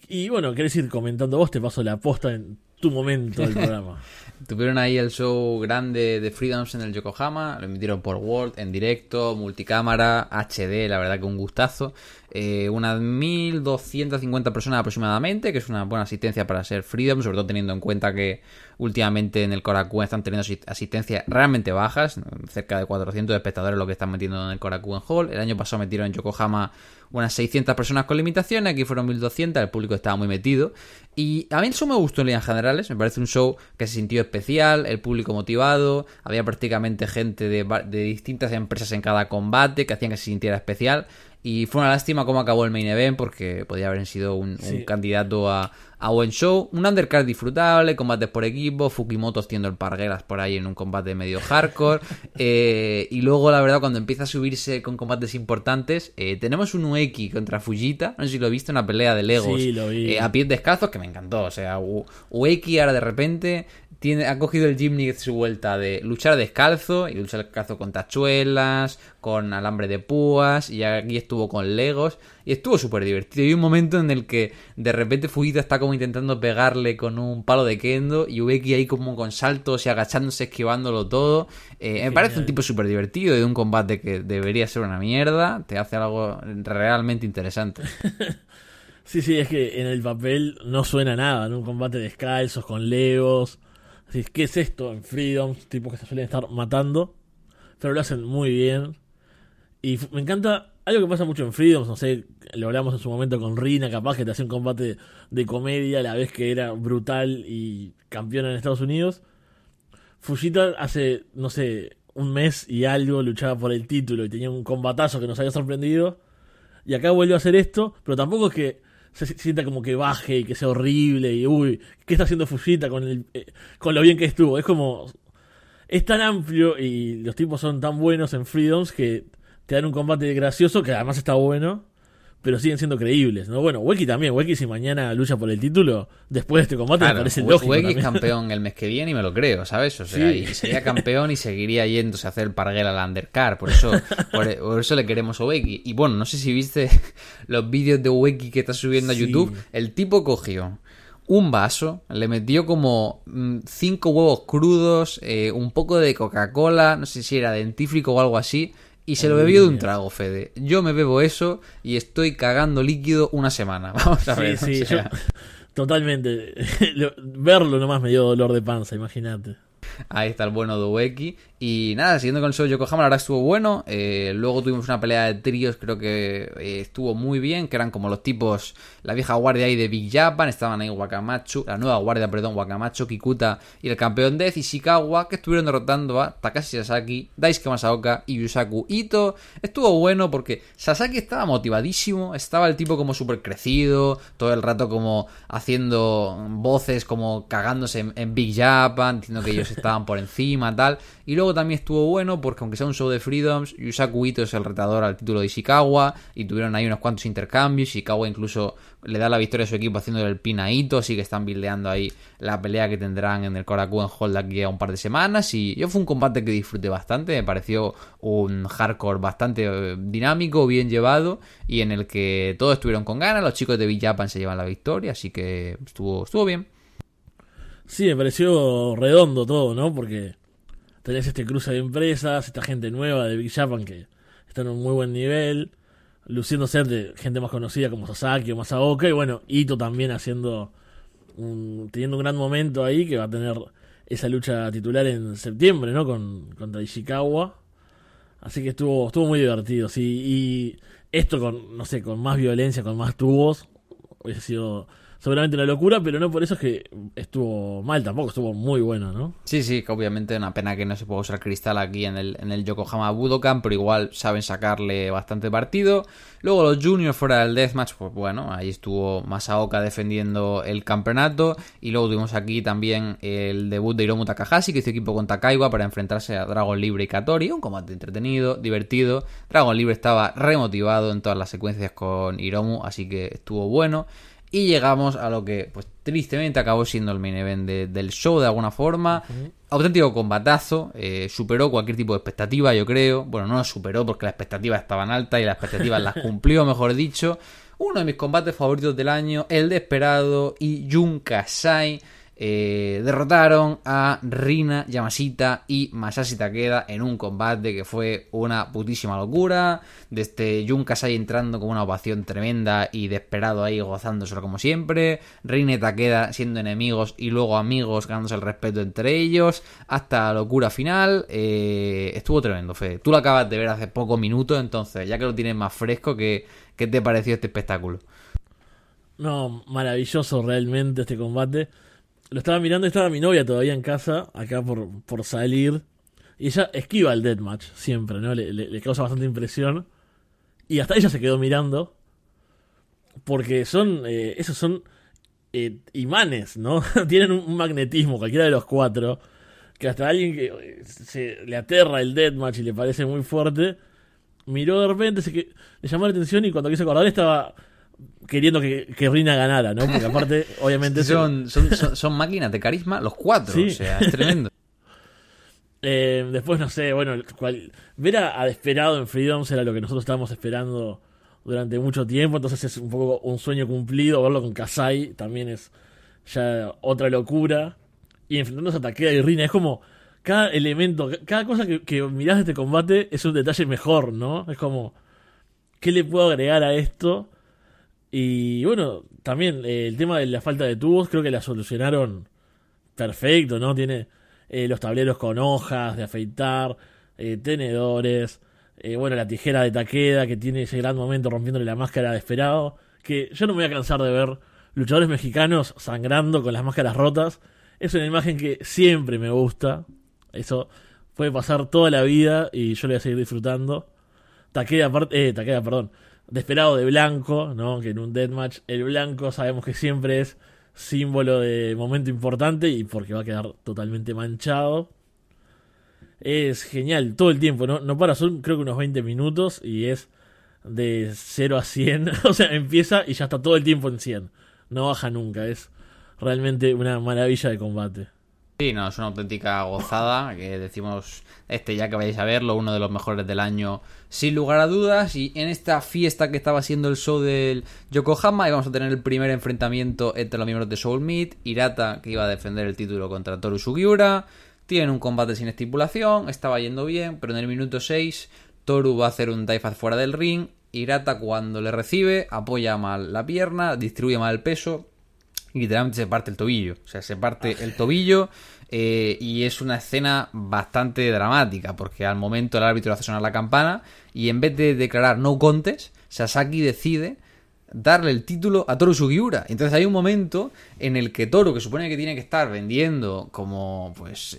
Y bueno, querés ir comentando vos, te paso la posta en tu momento del programa. Tuvieron ahí el show grande de Freedoms en el Yokohama, lo emitieron por World en directo, multicámara, HD, la verdad que un gustazo. Eh, unas 1250 personas aproximadamente, que es una buena asistencia para ser Freedom, sobre todo teniendo en cuenta que últimamente en el Korakuen están teniendo asi- asistencias realmente bajas, cerca de 400 espectadores lo que están metiendo en el Korakuen Hall. El año pasado metieron en Yokohama unas 600 personas con limitaciones, aquí fueron 1200, el público estaba muy metido. Y a mí eso me gustó en líneas generales, me parece un show que se sintió especial, el público motivado, había prácticamente gente de, de distintas empresas en cada combate que hacían que se sintiera especial. Y fue una lástima cómo acabó el main event porque podía haber sido un, un candidato a, a, buen show. Un undercard disfrutable, combates por equipo, Fukimoto haciendo el parguelas por ahí en un combate medio hardcore. eh, y luego, la verdad, cuando empieza a subirse con combates importantes, eh, tenemos un Ueki contra Fujita. No sé si lo he visto, una pelea de Legos Sí, lo vi. eh, a pies descalzos que me encantó. O sea, U- Ueki ahora de repente tiene, ha cogido el gimmick de su vuelta de luchar descalzo y luchar descalzo con tachuelas, con alambre de púas y aquí estuvo con legos y estuvo súper divertido. Y hay un momento en el que de repente Fujita está como intentando pegarle con un palo de kendo y Ueki ahí como con saltos y agachándose, esquivándolo todo. Eh, me parece un tipo súper divertido y de un combate que debería ser una mierda. Te hace algo realmente interesante. Sí, sí, es que en el papel no suena nada, ¿no? Un combate descalzos, con legos. Así, ¿Qué es esto en Freedom? Tipos que se suelen estar matando. Pero lo hacen muy bien. Y me encanta algo que pasa mucho en Freedom, no sé, lo hablamos en su momento con Rina, capaz que te hacía un combate de comedia a la vez que era brutal y campeón en Estados Unidos. Fujita hace, no sé, un mes y algo luchaba por el título y tenía un combatazo que nos había sorprendido. Y acá vuelve a hacer esto, pero tampoco es que se sienta como que baje y que sea horrible y uy, ¿qué está haciendo Fujita con, el, eh, con lo bien que estuvo? Es como. Es tan amplio y los tipos son tan buenos en Freedoms que te dan un combate gracioso que además está bueno, pero siguen siendo creíbles, ¿no? Bueno, Weki también, Weki si mañana lucha por el título, después de este combate me Claro, parece Ue- lógico. Ueki es campeón el mes que viene y me lo creo, ¿sabes? O sea, Sí. y sería campeón y seguiría yéndose a hacer el parguel al undercard. Por eso, por, por eso le queremos a Ueki. Y bueno, no sé si viste los vídeos de Ueki que está subiendo a. YouTube. El tipo cogió un vaso, le metió como mm, cinco huevos crudos, eh, un poco de Coca-Cola, no sé si era dentífrico o algo así. Y se lo bebió de un trago, Fede. Yo me bebo eso y estoy cagando líquido una semana. Vamos a Sí, ver. sí, o sea. yo- totalmente. Lo- Verlo nomás me dio dolor de panza, imagínate. Ahí está el bueno de Ueki. Y nada, siguiendo con el show de Yokohama, la verdad estuvo bueno. Eh, luego tuvimos una pelea de tríos, creo que eh, estuvo muy bien. Que eran como los tipos, la vieja guardia ahí de Big Japan. Estaban ahí Wakamatsu, la nueva guardia, perdón, Wakamatsu, Kikuta y el campeón Death Ishikawa. Que estuvieron derrotando a Takashi Sasaki, Daisuke Masaoka y Yusaku Ito. Estuvo bueno porque Sasaki estaba motivadísimo. Estaba el tipo como súper crecido. Todo el rato como haciendo voces, como cagándose en, en Big Japan, diciendo que ellos estaban por encima, tal. Y luego también estuvo bueno porque aunque sea un show de Freedoms, Yusaku Ito es el retador al título de Ishikawa y tuvieron ahí unos cuantos intercambios. Ishikawa incluso le da la victoria a su equipo haciendo el pin así que están bildeando ahí la pelea que tendrán en el Korakuen Hall de aquí a un par de semanas. Y yo fue un combate que disfruté bastante, me pareció un hardcore bastante eh, dinámico, bien llevado y en el que todos estuvieron con ganas. Los chicos de Big Japan se llevan la victoria, así que estuvo, estuvo bien. Sí, me pareció redondo todo, ¿no? Porque tenés este cruce de empresas, esta gente nueva de Big Japan que está en un muy buen nivel, luciendo ser de gente más conocida como Sasaki o Masaoka, y bueno, Ito también haciendo un, teniendo un gran momento ahí que va a tener esa lucha titular en septiembre, ¿no? Con, contra Ishikawa. Así que estuvo, estuvo muy divertido, sí. Y esto con, no sé, con más violencia, con más tubos, hubiese sido seguramente una locura, pero no por eso es que estuvo mal tampoco, estuvo muy bueno, ¿no? Sí, sí, que obviamente una pena que no se pueda usar cristal aquí en el, en el Yokohama Budokan, pero igual saben sacarle bastante partido. Luego los juniors fuera del deathmatch, pues bueno, ahí estuvo Masaoka defendiendo el campeonato. Y luego tuvimos aquí también el debut de Hiromu Takahashi, que hizo equipo con Takaiwa para enfrentarse a Dragon Libre y Katori. Un combate entretenido, divertido. Dragon Libre estaba remotivado en todas las secuencias con Hiromu, así que estuvo bueno. Y llegamos a lo que, pues tristemente, acabó siendo el main event de- del show de alguna forma. Auténtico combatazo, eh, superó cualquier tipo de expectativa, yo creo. Bueno, no lo superó porque las expectativas estaban altas y las expectativas las cumplió, mejor dicho. Uno de mis combates favoritos del año, el de Esperado y Jun Kasai. Eh, derrotaron a Rina, Yamashita y Masashi Takeda en un combate que fue una putísima locura. Desde Jun Kasai entrando con una ovación tremenda y desesperado ahí gozándoselo como siempre. Rina y Takeda siendo enemigos y luego amigos ganándose el respeto entre ellos. Hasta la locura final. Eh, estuvo tremendo, Fede. Tú lo acabas de ver hace pocos minutos, entonces ya que lo tienes más fresco, ¿qué, qué te pareció este espectáculo? No, maravilloso realmente este combate lo estaba mirando, estaba mi novia todavía en casa, acá por, por salir. Y ella esquiva el deathmatch siempre, ¿no? Le, causa bastante impresión. Y hasta ella se quedó mirando. Porque son. Eh, esos son. Eh, imanes, ¿no? Tienen un, magnetismo, cualquiera de los cuatro. Que hasta alguien que eh, se, le aterra el deathmatch y le parece muy fuerte. Miró de repente, se que, le llamó la atención y cuando quiso acordar estaba queriendo que, que, Rina ganara, ¿no? Porque aparte, obviamente... son, son, son, máquinas de carisma los cuatro, o sea, es tremendo. Eh, después, no sé, bueno, ver a, Desperado en Freedoms era lo que nosotros estábamos esperando durante mucho tiempo, entonces es un poco un sueño cumplido, verlo con Kasai también es ya otra locura. Y enfrentándose a Takeda y Rina, es como cada elemento, cada cosa que, que mirás de este combate es un detalle mejor, ¿no? Es como, ¿qué le puedo agregar a esto? Y bueno, también eh, el tema de la falta de tubos creo que la solucionaron perfecto, ¿no? Tiene eh, los tableros con hojas de afeitar, eh, tenedores, bueno, la tijera de taqueda que tiene ese gran momento rompiéndole la máscara de esperado, que yo no me voy a cansar de ver luchadores mexicanos sangrando con las máscaras rotas. Es una imagen que siempre me gusta. Eso puede pasar toda la vida y yo le voy a seguir disfrutando. Taqueda, eh, taqueda, perdón desesperado de blanco, ¿no? Que en un deathmatch el blanco sabemos que siempre es símbolo de momento importante y porque va a quedar totalmente manchado. Es genial todo el tiempo, ¿no? No para, son creo que unos 20 minutos y es de 0 a 100. o sea, empieza y ya está todo el tiempo en 100. No baja nunca, es realmente una maravilla de combate. Sí, no, es una auténtica gozada, que decimos este ya que vayáis a verlo, uno de los mejores del año sin lugar a dudas, y en esta fiesta que estaba siendo el show del Yokohama íbamos a tener el primer enfrentamiento entre los miembros de Soul Meat, Hirata que iba a defender el título contra Toru Sugiura, tienen un combate sin estipulación, estaba yendo bien, pero en el minuto 6 Toru va a hacer un dive fuera del ring, Hirata cuando le recibe apoya mal la pierna, distribuye mal el peso, y literalmente se parte el tobillo. O sea, se parte el tobillo eh, y es una escena bastante dramática porque al momento el árbitro hace sonar la campana y en vez de declarar no contes, Sasaki decide darle el título a Toru Sugiura. Entonces hay un momento en el que Toru, que supone que tiene que estar vendiendo como pues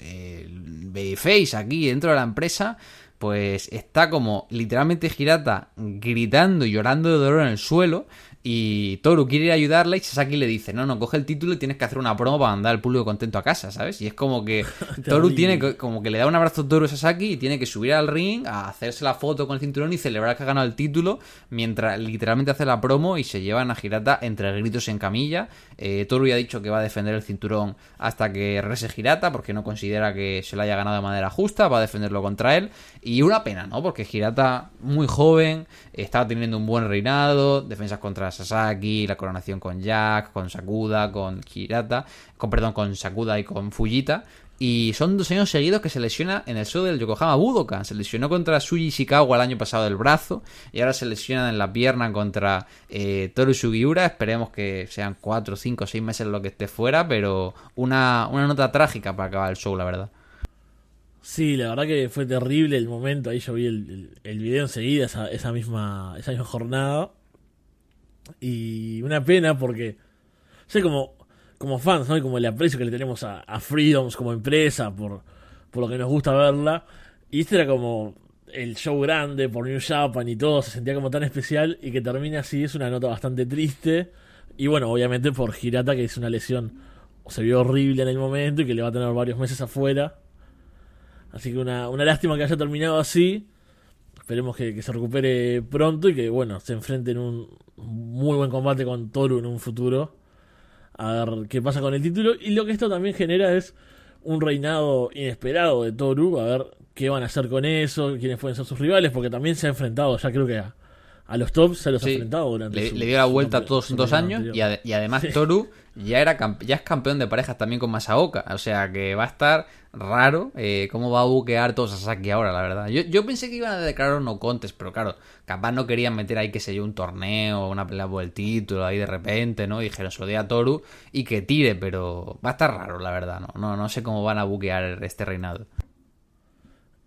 babyface aquí dentro de la empresa, pues está como literalmente Girata gritando y llorando de dolor en el suelo y Toru quiere ir a ayudarla y Sasaki le dice, no, no, coge el título y tienes que hacer una promo para mandar al público contento a casa, ¿sabes? Y es como que Toru tiene que, como que le da un abrazo a Toru a Sasaki y tiene que subir al ring a hacerse la foto con el cinturón y celebrar que ha ganado el título mientras literalmente hace la promo y se llevan a Girata entre gritos en camilla. Eh, Toru ya ha dicho que va a defender el cinturón hasta que regrese Girata porque no considera que se lo haya ganado de manera justa, va a defenderlo contra él. Y una pena, ¿no? Porque Girata, muy joven, estaba teniendo un buen reinado, defensas contra Sasaki, la coronación con Jack, con Sakuda, con Hirata, con perdón, con Sakuda y con Fujita. Y son dos años seguidos que se lesiona en el show del Yokohama Budokan. Se lesionó contra Suji Ishikawa el año pasado del brazo. Y ahora se lesiona en la pierna contra eh, Toru Sugiura. Esperemos que sean 4, 5, 6 meses lo que esté fuera. Pero una, una nota trágica para acabar el show, la verdad. Sí, la verdad que fue terrible el momento. Ahí yo vi el, el, video enseguida, esa, misma, esa misma jornada. Y una pena porque, sé, como, como fans, ¿no? Y como el aprecio que le tenemos a, Freedoms como empresa por, por lo que nos gusta verla. Y este era como el show grande por New Japan y todo, se sentía como tan especial y que termina así es una nota bastante triste. Y bueno, obviamente por Hirata, que es una lesión, se vio horrible en el momento y que le va a tener varios meses afuera. Así que una, una lástima que haya terminado así. Esperemos que, se recupere pronto y que, bueno, se enfrente en un muy buen combate con Toru en un futuro. A ver qué pasa con el título. Y lo que esto también genera es un reinado inesperado de Toru. A ver qué van a hacer con eso, quiénes pueden ser sus rivales, porque también se ha enfrentado ya creo que a, a los tops se los Sí. ha enfrentado durante Le, su- le dio la vuelta a todos su dos años y, además Toru ya era ya es campeón de parejas también con Masaoka. O sea que va a estar raro eh, cómo va a buquear todo Sasaki ahora, la verdad. Yo, yo pensé que iban a declarar no contest, pero claro, capaz no querían meter ahí, qué sé yo, un torneo, una pelea por el título ahí de repente, ¿no? Y dijeron, se lo dé a Toru y que tire, pero va a estar raro, la verdad, ¿no? No, no sé cómo van a buquear este reinado.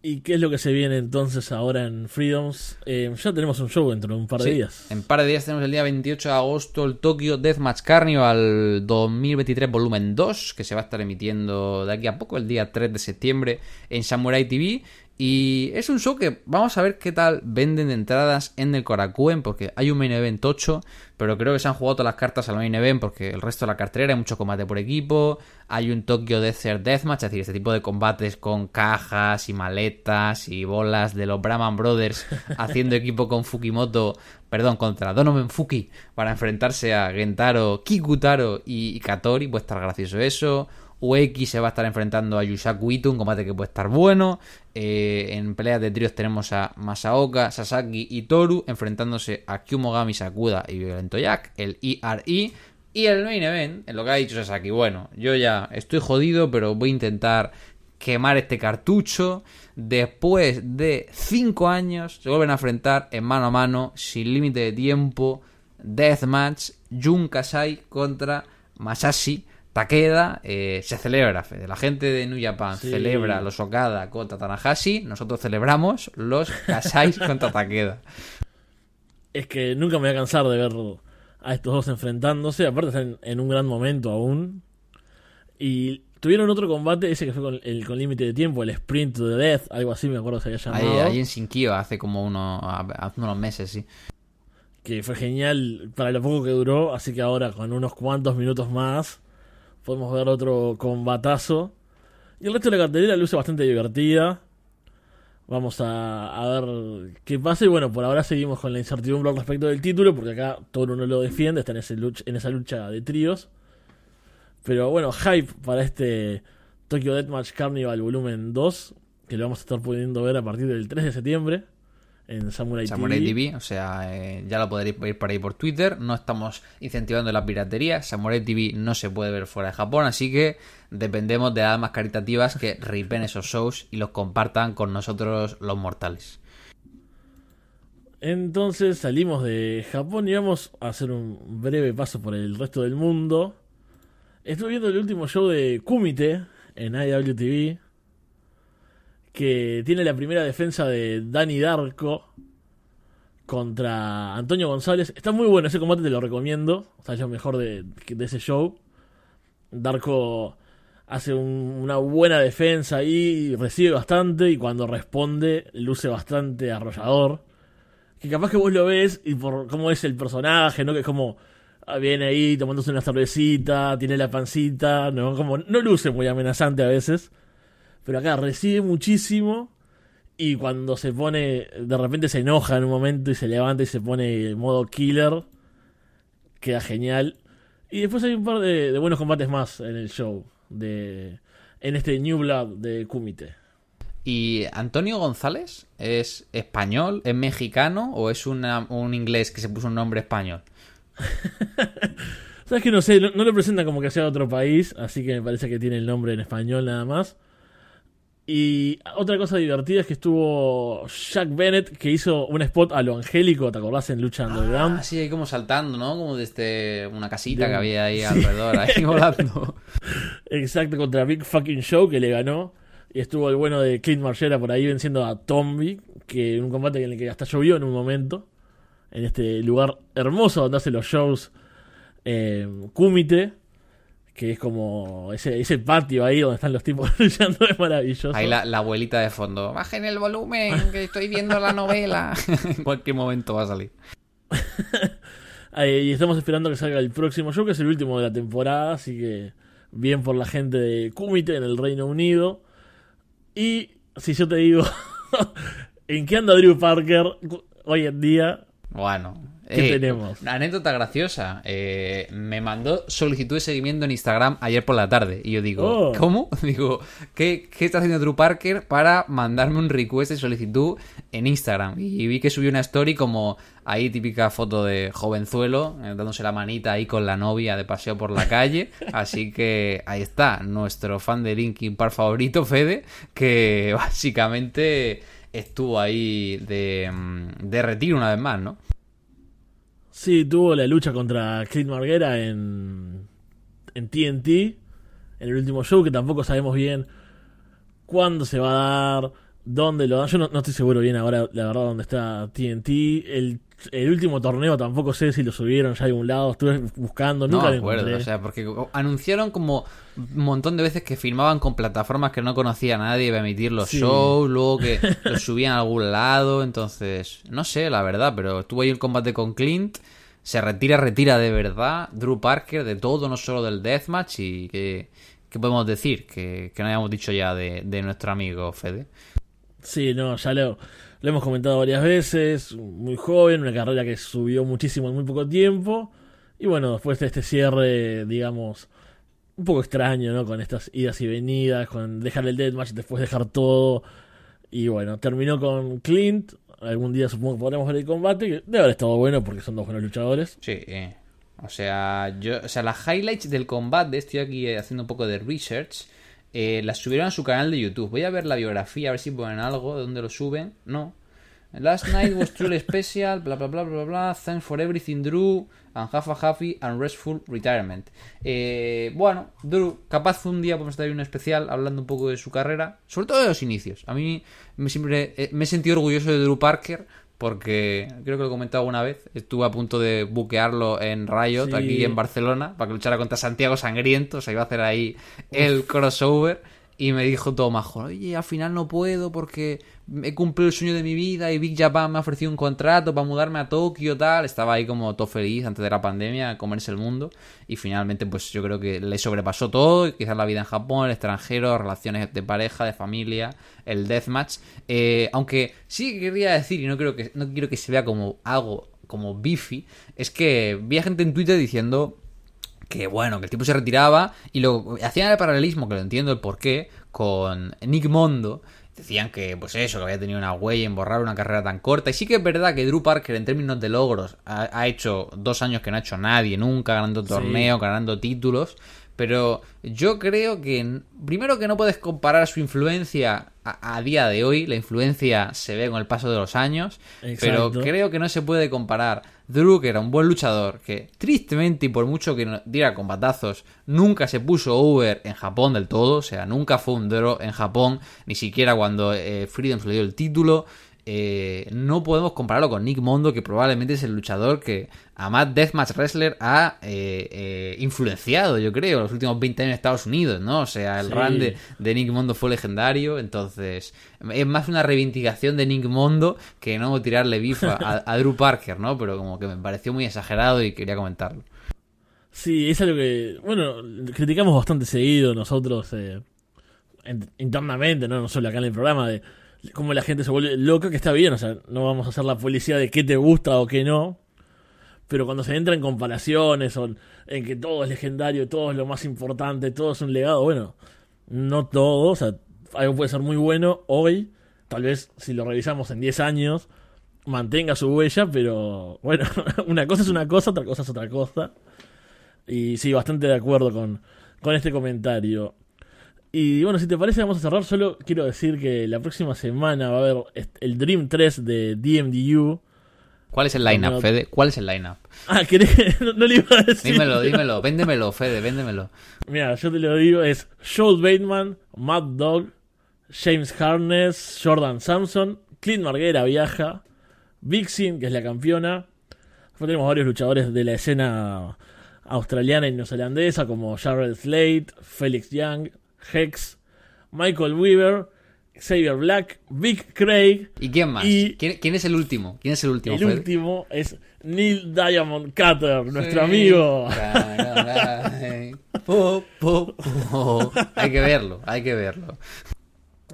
¿Y qué es lo que se viene entonces ahora en Freedoms? Eh, ya tenemos un show dentro de un par de Sí, días. En par de días tenemos el día 28 de agosto el Tokyo Deathmatch Carnival 2023 volumen 2, que se va a estar emitiendo de aquí a poco, el día 3 de septiembre, en Samurai TV. Y es un show que vamos a ver qué tal venden de entradas en el Korakuen, porque hay un main event 8, pero creo que se han jugado todas las cartas al main event, porque el resto de la cartelera hay mucho combate por equipo. Hay un Tokyo Desert Deathmatch, es decir, este tipo de combates con cajas y maletas y bolas de los Brahman Brothers haciendo equipo con Fukimoto, perdón, contra Donovan Fuki para enfrentarse a Gentaro, Kikutaro y Katori. Puede estar gracioso eso. Ueki se va a estar enfrentando a Yusaku Ito, un combate que puede estar bueno. Eh, en peleas de tríos tenemos a Masaoka, Sasaki y Toru enfrentándose a Kyumogami Sakuda y Violento Jack, el IRI. Y el main event, en lo que ha dicho Sasaki, bueno, yo ya estoy jodido, pero voy a intentar quemar este cartucho. Después de 5 años, se vuelven a enfrentar en mano a mano, sin límite de tiempo. Deathmatch, Jun Kasai contra Masashi Takeda. Eh, se celebra, Fede. La gente de New Japan Sí. celebra los Okada contra Tanahashi. Nosotros celebramos los Kasai contra Takeda. Es que nunca me voy a cansar de ver a estos dos enfrentándose. Aparte están en un gran momento aún. Y tuvieron otro combate, ese que fue con el con límite de tiempo, el Sprint to the Death, algo así me acuerdo que se había Ahí, llamado. ahí en Sinkio hace como uno, hace unos meses, sí. que fue genial para lo poco que duró, así que ahora con unos cuantos minutos más podemos ver otro combatazo. Y el resto de la cartelera luce bastante divertida. Vamos a, ver qué pasa. Y bueno, por ahora seguimos con la incertidumbre al respecto del título, porque acá todo no lo defiende, está en, ese luch- en esa lucha de tríos. Pero bueno, hype para este Tokyo Deathmatch Carnival volumen 2, que lo vamos a estar pudiendo ver a partir del 3 de septiembre en Samurai, Samurai TV. TV, o sea, eh, ya lo podréis ver por ahí por Twitter. No estamos incentivando la piratería. Samurai TV no se puede ver fuera de Japón, así que dependemos de almas caritativas que ripen esos shows y los compartan con nosotros los mortales. Entonces salimos de Japón y vamos a hacer un breve paso por el resto del mundo. Estuve viendo el último show de Kumite en IWTV, que tiene la primera defensa de Danny Darko contra Antonio González. Está muy bueno ese combate, te lo recomiendo. O sea, es lo mejor de, de ese show. Darko hace un- una buena defensa ahí, recibe bastante y cuando responde luce bastante arrollador que capaz que vos lo ves y por cómo es el personaje, ¿no? Que es como ah, viene ahí tomándose una cervecita, tiene la pancita, ¿no? Como no luce muy amenazante a veces, pero acá recibe muchísimo y cuando se pone, de repente se enoja en un momento y se levanta y se pone en modo killer, queda genial. Y después hay un par de, de buenos combates más en el show, de en este New Blood de Kumite. ¿Y Antonio González es español, es mexicano o es una- un inglés que se puso un nombre español? Sabes que no sé, no, no lo presentan como que sea de otro país, así que me parece que tiene el nombre en español nada más. Y otra cosa divertida es que estuvo Jack Bennett, que hizo un spot a lo angélico, ¿te acordás en Lucha Underground? Ah, sí, ahí como saltando, ¿no? Como desde una casita De que había ahí Sí. alrededor, ahí volando. Exacto, contra Big Fucking Show, que le ganó. Y estuvo el bueno de Clint Margera por ahí venciendo a Tomby, que en un combate en el que hasta llovió en un momento. En este lugar hermoso donde hace los shows eh, Kumite, que es como ese, ese patio ahí donde están los tipos luchando, es maravilloso. Ahí la, la abuelita de fondo. Bajen el volumen, que estoy viendo la novela. en cualquier momento va a salir. Y estamos esperando que salga el próximo show, que es el último de la temporada, así que bien por la gente de Kumite en el Reino Unido. Y si yo te digo, ¿en qué anda Drew Parker hoy en día? Bueno, ¿Qué Eh, tenemos? Una anécdota graciosa. Eh, me mandó solicitud de seguimiento en Instagram ayer por la tarde. Y yo digo, Oh. ¿cómo? Digo, ¿qué, ¿qué está haciendo Drew Parker para mandarme un request de solicitud en Instagram? Y vi que subió una story como ahí típica foto de jovenzuelo, eh, dándose la manita ahí con la novia de paseo por la calle. Así que ahí está, nuestro fan de Linkin Park favorito, Fede, que básicamente estuvo ahí de, mm, de retiro una vez más, ¿no? Sí, tuvo la lucha contra Clint Marguera en, en TNT, en el último show, que tampoco sabemos bien cuándo se va a dar, dónde lo dan. Yo no, no estoy seguro bien ahora, la verdad, dónde está TNT. El, el último torneo tampoco sé si lo subieron ya a algún lado, estuve buscando, No nunca me lo acuerdo, encontré. o sea, porque anunciaron como un montón de veces que firmaban con plataformas que no conocía nadie para emitir los Sí. shows, luego que los subían a algún lado, entonces, no sé, la verdad, pero estuvo ahí un combate con Clint, se retira, retira de verdad, Drew Parker de todo, no solo del deathmatch, y que, ¿qué podemos decir? Que, que no hayamos dicho ya de, de nuestro amigo Fede. Sí, no, ya lo, lo hemos comentado varias veces. Muy joven, una carrera que subió muchísimo en muy poco tiempo. Y bueno, después de este cierre, digamos, un poco extraño, ¿no? Con estas idas y venidas, con dejar el deathmatch, después dejar todo. Y bueno, terminó con Clint. Algún día supongo que podremos ver el combate, que debe haber estado bueno porque son dos buenos luchadores. Sí, eh. o sea, yo, o sea, las highlights del combate, estoy aquí haciendo un poco de research, eh, las subieron a su canal de YouTube. Voy a ver la biografía, a ver si ponen algo, de dónde lo suben. No. Last night was truly special, bla bla bla bla bla. Thanks for everything, Drew, and have a happy and restful retirement. Eh, bueno, Drew, capaz un día podemos estar un especial hablando un poco de su carrera, sobre todo de los inicios. A mí me siempre eh, me he sentido orgulloso de Drew Parker porque creo que lo he comentado alguna vez. Estuve a punto de buquearlo en Riot, Sí. aquí en Barcelona, para que luchara contra Santiago Sangriento. O sea, iba a hacer ahí el crossover. Y me dijo todo majo, oye, al final no puedo porque he cumplido el sueño de mi vida y Big Japan me ha ofrecido un contrato para mudarme a Tokio, tal. Estaba ahí como todo feliz antes de la pandemia, comerse el mundo. Y finalmente, pues yo creo que le sobrepasó todo. Quizás la vida en Japón, el extranjero, relaciones de pareja, de familia, el deathmatch. Eh, aunque sí que quería decir, y no, creo que, no quiero que se vea como algo como beefy, es que vi a gente en Twitter diciendo que bueno, que el tipo se retiraba y lo hacían el paralelismo, que lo entiendo el porqué, con Nick Mondo. Decían que, pues eso, que había tenido una huella en borrar una carrera tan corta. Y sí que es verdad que Drew Parker, en términos de logros, ha, ha hecho dos años que no ha hecho nadie nunca, ganando torneos, ganando títulos. Pero yo creo que, primero que no puedes comparar su influencia a, a día de hoy. La influencia se ve con el paso de los años. Pero creo que no se puede comparar. Drew, que era un buen luchador, que tristemente y por mucho que diera combatazos, nunca se puso over en Japón del todo. O sea, nunca fue un Drew en Japón, ni siquiera cuando eh, Freedom le dio el título. Eh, no podemos compararlo con Nick Mondo, que probablemente es el luchador que a más Deathmatch Wrestler ha eh, eh, influenciado, yo creo, los últimos 20 años en Estados Unidos, ¿no? O sea, el Sí. run de, de Nick Mondo fue legendario, entonces es más una reivindicación de Nick Mondo que no tirarle bifa a, a Drew Parker, ¿no? Pero como que me pareció muy exagerado y quería comentarlo. Sí, es algo que, bueno, criticamos bastante seguido nosotros en- internamente, ¿no? no solo acá en el programa, de cómo la gente se vuelve loca, que está bien, o sea, no vamos a hacer la policía de qué te gusta o qué no, pero cuando se entra en comparaciones o en que todo es legendario, todo es lo más importante, todo es un legado, bueno, no todo, o sea, algo puede ser muy bueno hoy, tal vez si lo revisamos en 10 años, mantenga su huella, pero bueno, una cosa es una cosa, otra cosa es otra cosa. Y sí, bastante de acuerdo con, con este comentario. Y bueno, si te parece, vamos a cerrar. Solo quiero decir que la próxima semana va a haber el Dream 3 de DMDU. ¿Cuál es el lineup, No. Fede? ¿Cuál es el lineup? Ah, ¿querés que no, no le iba a decir? Dímelo, dímelo, véndemelo, Fede, véndemelo. Mira, yo te lo digo: es Joel Bateman, Mad Dog, James Harness, Jordan Samson, Clint Marguera viaja, Vixen, que es la campeona. Después tenemos varios luchadores de la escena australiana y neozelandesa, como Jared Slade, Felix Young, Hex, Michael Weaver, Xavier Black, Vic Craig. ¿Y quién más? Y- ¿Quién, quién es el último? ¿Quién es el último, El último es Neil Diamond Cutter, nuestro Sí. amigo. Caray. Po, po, po. Hay que verlo, hay que verlo.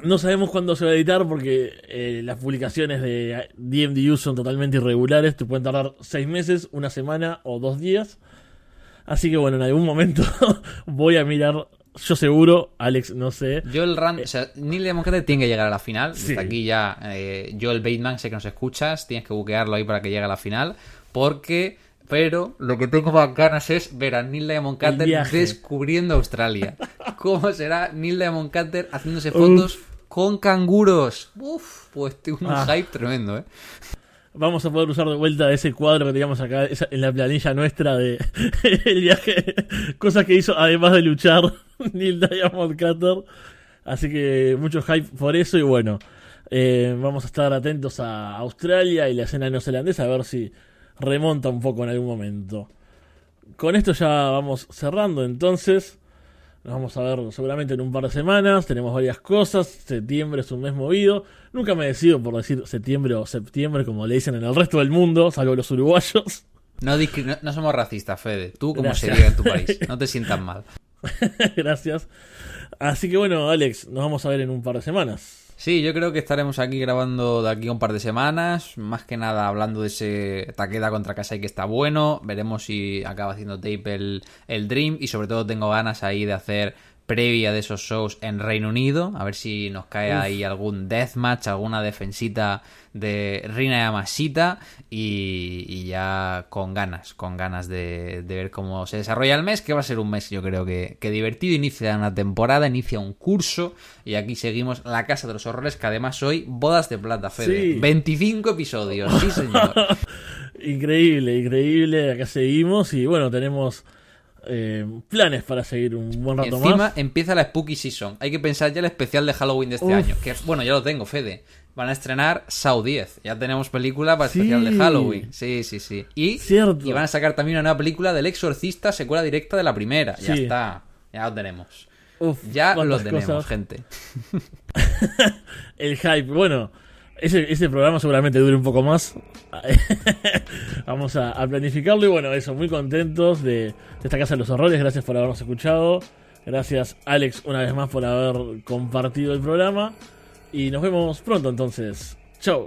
No sabemos cuándo se va a editar porque eh, las publicaciones de DMDU son totalmente irregulares. Te pueden tardar seis meses, una semana o dos días. Así que bueno, en algún momento voy a mirar. Yo seguro, Alex, no sé. Yo el run, o sea, Neil Demoncate tiene que llegar a la final. Sí. Desde aquí ya, eh, yo el Bateman, sé que nos escuchas, tienes que buquearlo ahí para que llegue a la final. Porque, pero lo que tengo más ganas es ver a Neil Diamond descubriendo Australia. ¿Cómo será Neil Diamond Carter haciéndose fotos con canguros? Uf, pues tengo un Ah. hype tremendo, ¿eh? Vamos a poder usar de vuelta ese cuadro que teníamos acá en la planilla nuestra de el viaje. Cosas que hizo además de luchar Neil Diamond Cutter. Así que mucho hype por eso y bueno. eh, vamos a estar atentos a Australia y la escena neozelandesa a ver si remonta un poco en algún momento. Con esto ya vamos cerrando entonces. Nos vamos a ver seguramente en un par de semanas. Tenemos varias cosas. Septiembre es un mes movido. Nunca me decido por decir septiembre o septiembre como le dicen en el resto del mundo, salvo los uruguayos. No, discri- no, no somos racistas, Fede. Tú como Gracias. se diga en tu país. No te sientas mal. Gracias. Así que bueno, Alex, nos vamos a ver en un par de semanas. Sí, yo creo que estaremos aquí grabando de aquí un par de semanas. Más que nada hablando de ese Takeda contra Kasai que está bueno. Veremos si acaba haciendo tape el, el Dream. Y sobre todo tengo ganas ahí de hacer previa de esos shows en Reino Unido. A ver si nos cae Uf. ahí algún deathmatch, alguna defensita de Rina Yamashita. Y, y ya con ganas, con ganas de, de ver cómo se desarrolla el mes. Que va a ser un mes, yo creo que, que divertido. Inicia una temporada, inicia un curso. Y aquí seguimos La Casa de los Horrores, que además hoy bodas de plata, Fede. Sí. 25 episodios, sí señor. Increíble, increíble. Acá seguimos y bueno, tenemos eh, planes para seguir un buen rato Encima más. empieza la Spooky Season. Hay que pensar ya el especial de Halloween de este Uf. año. Que bueno, ya lo tengo, Fede. Van a estrenar Saw 10. Ya tenemos película para el Sí. especial de Halloween. Sí, sí, sí. Y, Cierto. y van a sacar también una nueva película del Exorcista, secuela directa de la primera. Ya está. Ya lo tenemos. Uf, Ya lo tenemos, cosas. gente. El hype, bueno, ese, ese, programa seguramente dure un poco más. Vamos a, planificarlo y bueno, eso, muy contentos de, de, esta Casa de los Horrores. Gracias por habernos escuchado. Gracias Alex una vez más por haber compartido el programa. Y nos vemos pronto entonces. Chau.